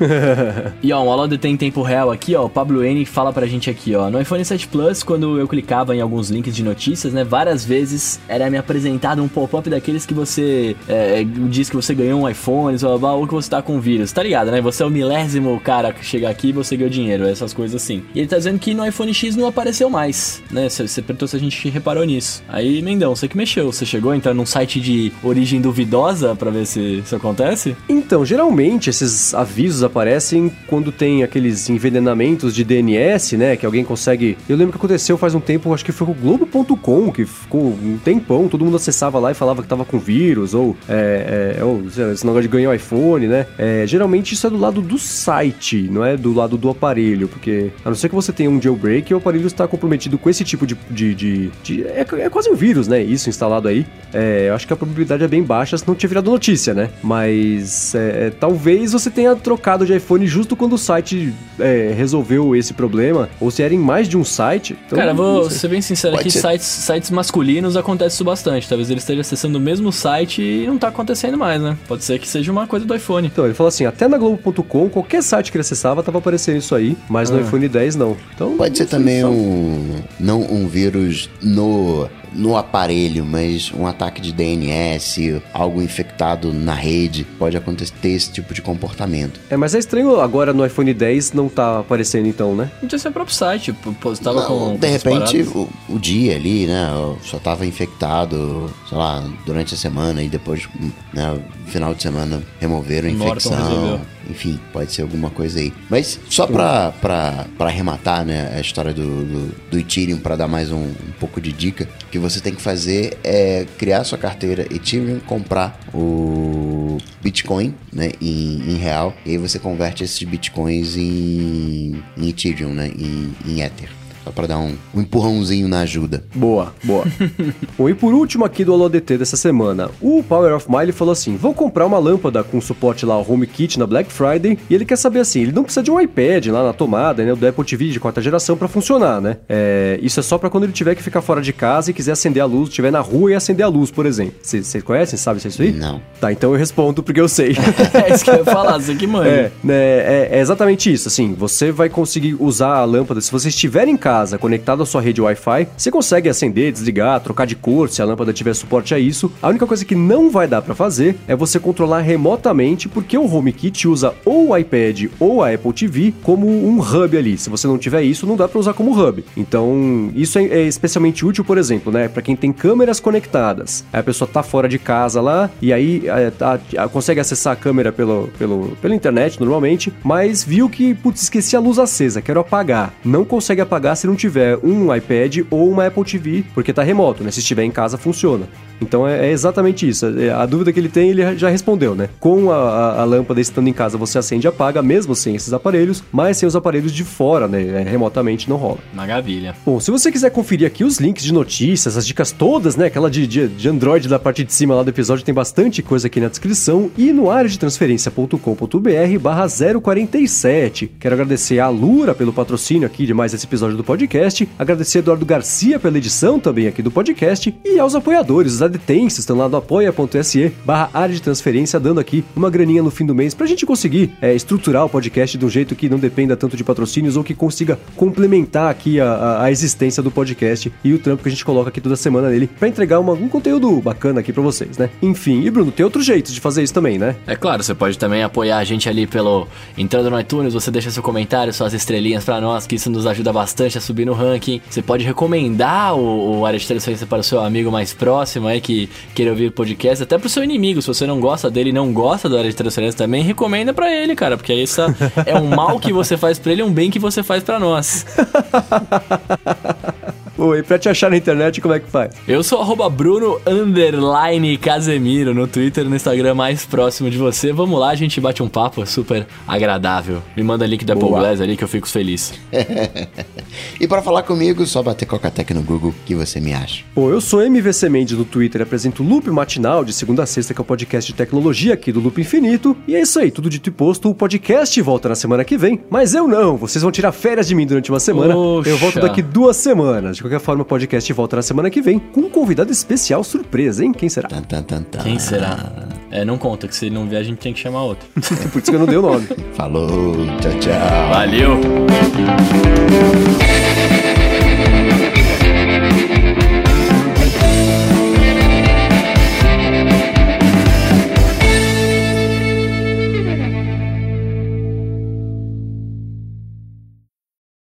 Speaker 3: <laughs>
Speaker 2: e ó, um aula de tem em tempo real aqui, ó. O Pablo N fala pra gente aqui, ó. No iPhone 7 Plus, quando eu clicava em alguns links de notícias, né? Várias vezes era me apresentado um pop-up daqueles que você é, diz que você ganhou um iPhone, blá, blá, ou que você tá com vírus. Tá ligado, né? Você é o milésimo cara que chega aqui e você ganhou dinheiro, essas coisas assim. E ele tá dizendo que no iPhone X não apareceu mais, né? Você perguntou se a gente reparou nisso. Aí, Mendão, você que mexeu. Você chegou a entrar num site de origem duvidosa pra ver se isso acontece?
Speaker 1: Então, geralmente esses avisos aparecem quando tem aqueles envenenamentos de DNS, né? Que alguém consegue. Eu lembro que aconteceu faz um tempo, acho que foi o Globo.com, que ficou um tempão, todo mundo acessava lá e falava que tava com vírus, ou, é, é, ou esse negócio de ganhar o iPhone, né? É, geralmente isso é do lado do site, não é do lado do aparelho, porque a não ser que você tenha um jailbreak, o aparelho está comprometido com esse tipo de. de, de, de é, é, quase um vírus, né? Isso instalado aí. É, eu acho que a probabilidade é bem baixa se não tinha virado notícia, né? Mas é, talvez você tenha trocado de iPhone justo quando o site é, resolveu esse problema, ou se era em mais de um site.
Speaker 2: Então, Cara, vou ser bem sincero aqui, sites, sites masculinos acontece isso bastante. Talvez ele esteja acessando o mesmo site e não tá acontecendo mais, né? Pode ser que seja uma coisa do iPhone.
Speaker 1: Então, ele falou assim, até na Globo.com, qualquer site que ele acessava tava aparecendo isso aí, mas ah. no iPhone 10 não. Então,
Speaker 3: Pode ser também um, não um vírus no no aparelho, mas um ataque de DNS, algo infectado na rede, pode acontecer esse tipo de comportamento.
Speaker 1: É, mas é estranho agora no iPhone 10 não tá aparecendo então, né?
Speaker 2: Podia ser o próprio site, postava não, com.
Speaker 3: De repente, o, o, dia ali, né, só tava infectado, sei lá, durante a semana e depois, né, no final de semana removeram a infecção. Enfim, pode ser alguma coisa aí. Mas só pra, pra, pra arrematar, né, a história do, do, do Ethereum, para dar mais um, um pouco de dica, o que você tem que fazer é criar sua carteira Ethereum, comprar o Bitcoin, né, em, em real, e aí você converte esses Bitcoins em, em Ethereum, né, em, em Ether. Só pra dar um, um empurrãozinho na ajuda.
Speaker 1: Boa, boa. <laughs> Bom, e por último aqui do AloDT dessa semana, o Power of Mile falou assim: vou comprar uma lâmpada com suporte lá ao HomeKit na Black Friday e ele quer saber assim: ele não precisa de um iPad lá na tomada, né? Do Apple TV de quarta geração para funcionar, né? É, isso é só para quando ele tiver que ficar fora de casa e quiser acender a luz, estiver na rua e acender a luz, por exemplo. Vocês conhecem? Sabe se é isso aí?
Speaker 3: Não.
Speaker 1: Tá, então eu respondo porque eu sei. <laughs>
Speaker 2: é isso que eu ia falar, você que manda.
Speaker 1: É, né, é, é exatamente isso. Assim, você vai conseguir usar a lâmpada se você estiver em casa casa conectado à sua rede Wi-Fi, você consegue acender, desligar, trocar de cor se a lâmpada tiver suporte a isso. A única coisa que não vai dar para fazer é você controlar remotamente, porque o HomeKit usa ou o iPad ou a Apple TV como um hub ali. Se você não tiver isso, não dá para usar como hub. Então, isso é, é especialmente útil, por exemplo, né, para quem tem câmeras conectadas. A pessoa tá fora de casa lá e aí é, tá, consegue acessar a câmera pelo, pelo, pela internet normalmente, mas viu que, putz, esqueci a luz acesa, quero apagar. Não consegue apagar se não tiver um iPad ou uma Apple TV, porque tá remoto, né? Se estiver em casa, funciona. Então é, é exatamente isso. É, a dúvida que ele tem, ele já respondeu, né? Com a, a, a, lâmpada estando em casa, você acende e apaga, mesmo sem esses aparelhos, mas sem os aparelhos de fora, né? É, remotamente não rola.
Speaker 2: Maravilha.
Speaker 1: Bom, se você quiser conferir aqui os links de notícias, as dicas todas, né? Aquela de, de, de Android da parte de cima lá do episódio, tem bastante coisa aqui na descrição e no área de transferência.com.br barra 047. Quero agradecer a Lura pelo patrocínio aqui de mais esse episódio do podcast, agradecer a Eduardo Garcia pela edição também aqui do podcast e aos apoiadores, adetêncios estão lá no apoia.se barra área de transferência, dando aqui uma graninha no fim do mês pra gente conseguir é, estruturar o podcast de um jeito que não dependa tanto de patrocínios ou que consiga complementar aqui a, a, a existência do podcast e o trampo que a gente coloca aqui toda semana nele para entregar uma, um conteúdo bacana aqui para vocês, né? Enfim, e Bruno, tem outro jeito de fazer isso também, né?
Speaker 2: É claro, você pode também apoiar a gente ali pelo entrando no iTunes, você deixa seu comentário, suas estrelinhas para nós, que isso nos ajuda bastante a subir no ranking. Você pode recomendar o, o área de transferência para o seu amigo mais próximo aí que queira ouvir o podcast, até pro seu inimigo. Se você não gosta dele, não gosta da área de transferência também, recomenda para ele, cara, porque isso é um mal que você faz para ele, um bem que você faz para nós. <laughs>
Speaker 1: Oi, pra te achar na internet, como é que faz?
Speaker 2: Eu sou arroba Bruno underline Casemiro no Twitter e no Instagram mais próximo de você. Vamos lá, a gente bate um papo super agradável. Me manda link da Apple Glass ali que eu fico feliz. <laughs>
Speaker 3: e para falar comigo, só bater Cocatec no Google que você me acha.
Speaker 1: Bom, eu sou MVC Mendes no Twitter, apresento o Loop Matinal de segunda a sexta, que é o podcast de tecnologia aqui do Loop Infinito. E é isso aí, tudo dito e posto. O podcast volta na semana que vem, mas eu não. Vocês vão tirar férias de mim durante uma semana.
Speaker 2: Poxa.
Speaker 1: Eu volto daqui duas semanas. De qualquer forma, o podcast volta na semana que vem com um convidado especial surpresa, hein? Quem será?
Speaker 3: Tan, tan, tan, tan.
Speaker 2: Quem será? É, não conta, que se ele não vier, a gente tem que chamar outro. <laughs>
Speaker 1: Por isso que eu não dei o nome.
Speaker 3: Falou, tchau, tchau.
Speaker 2: Valeu!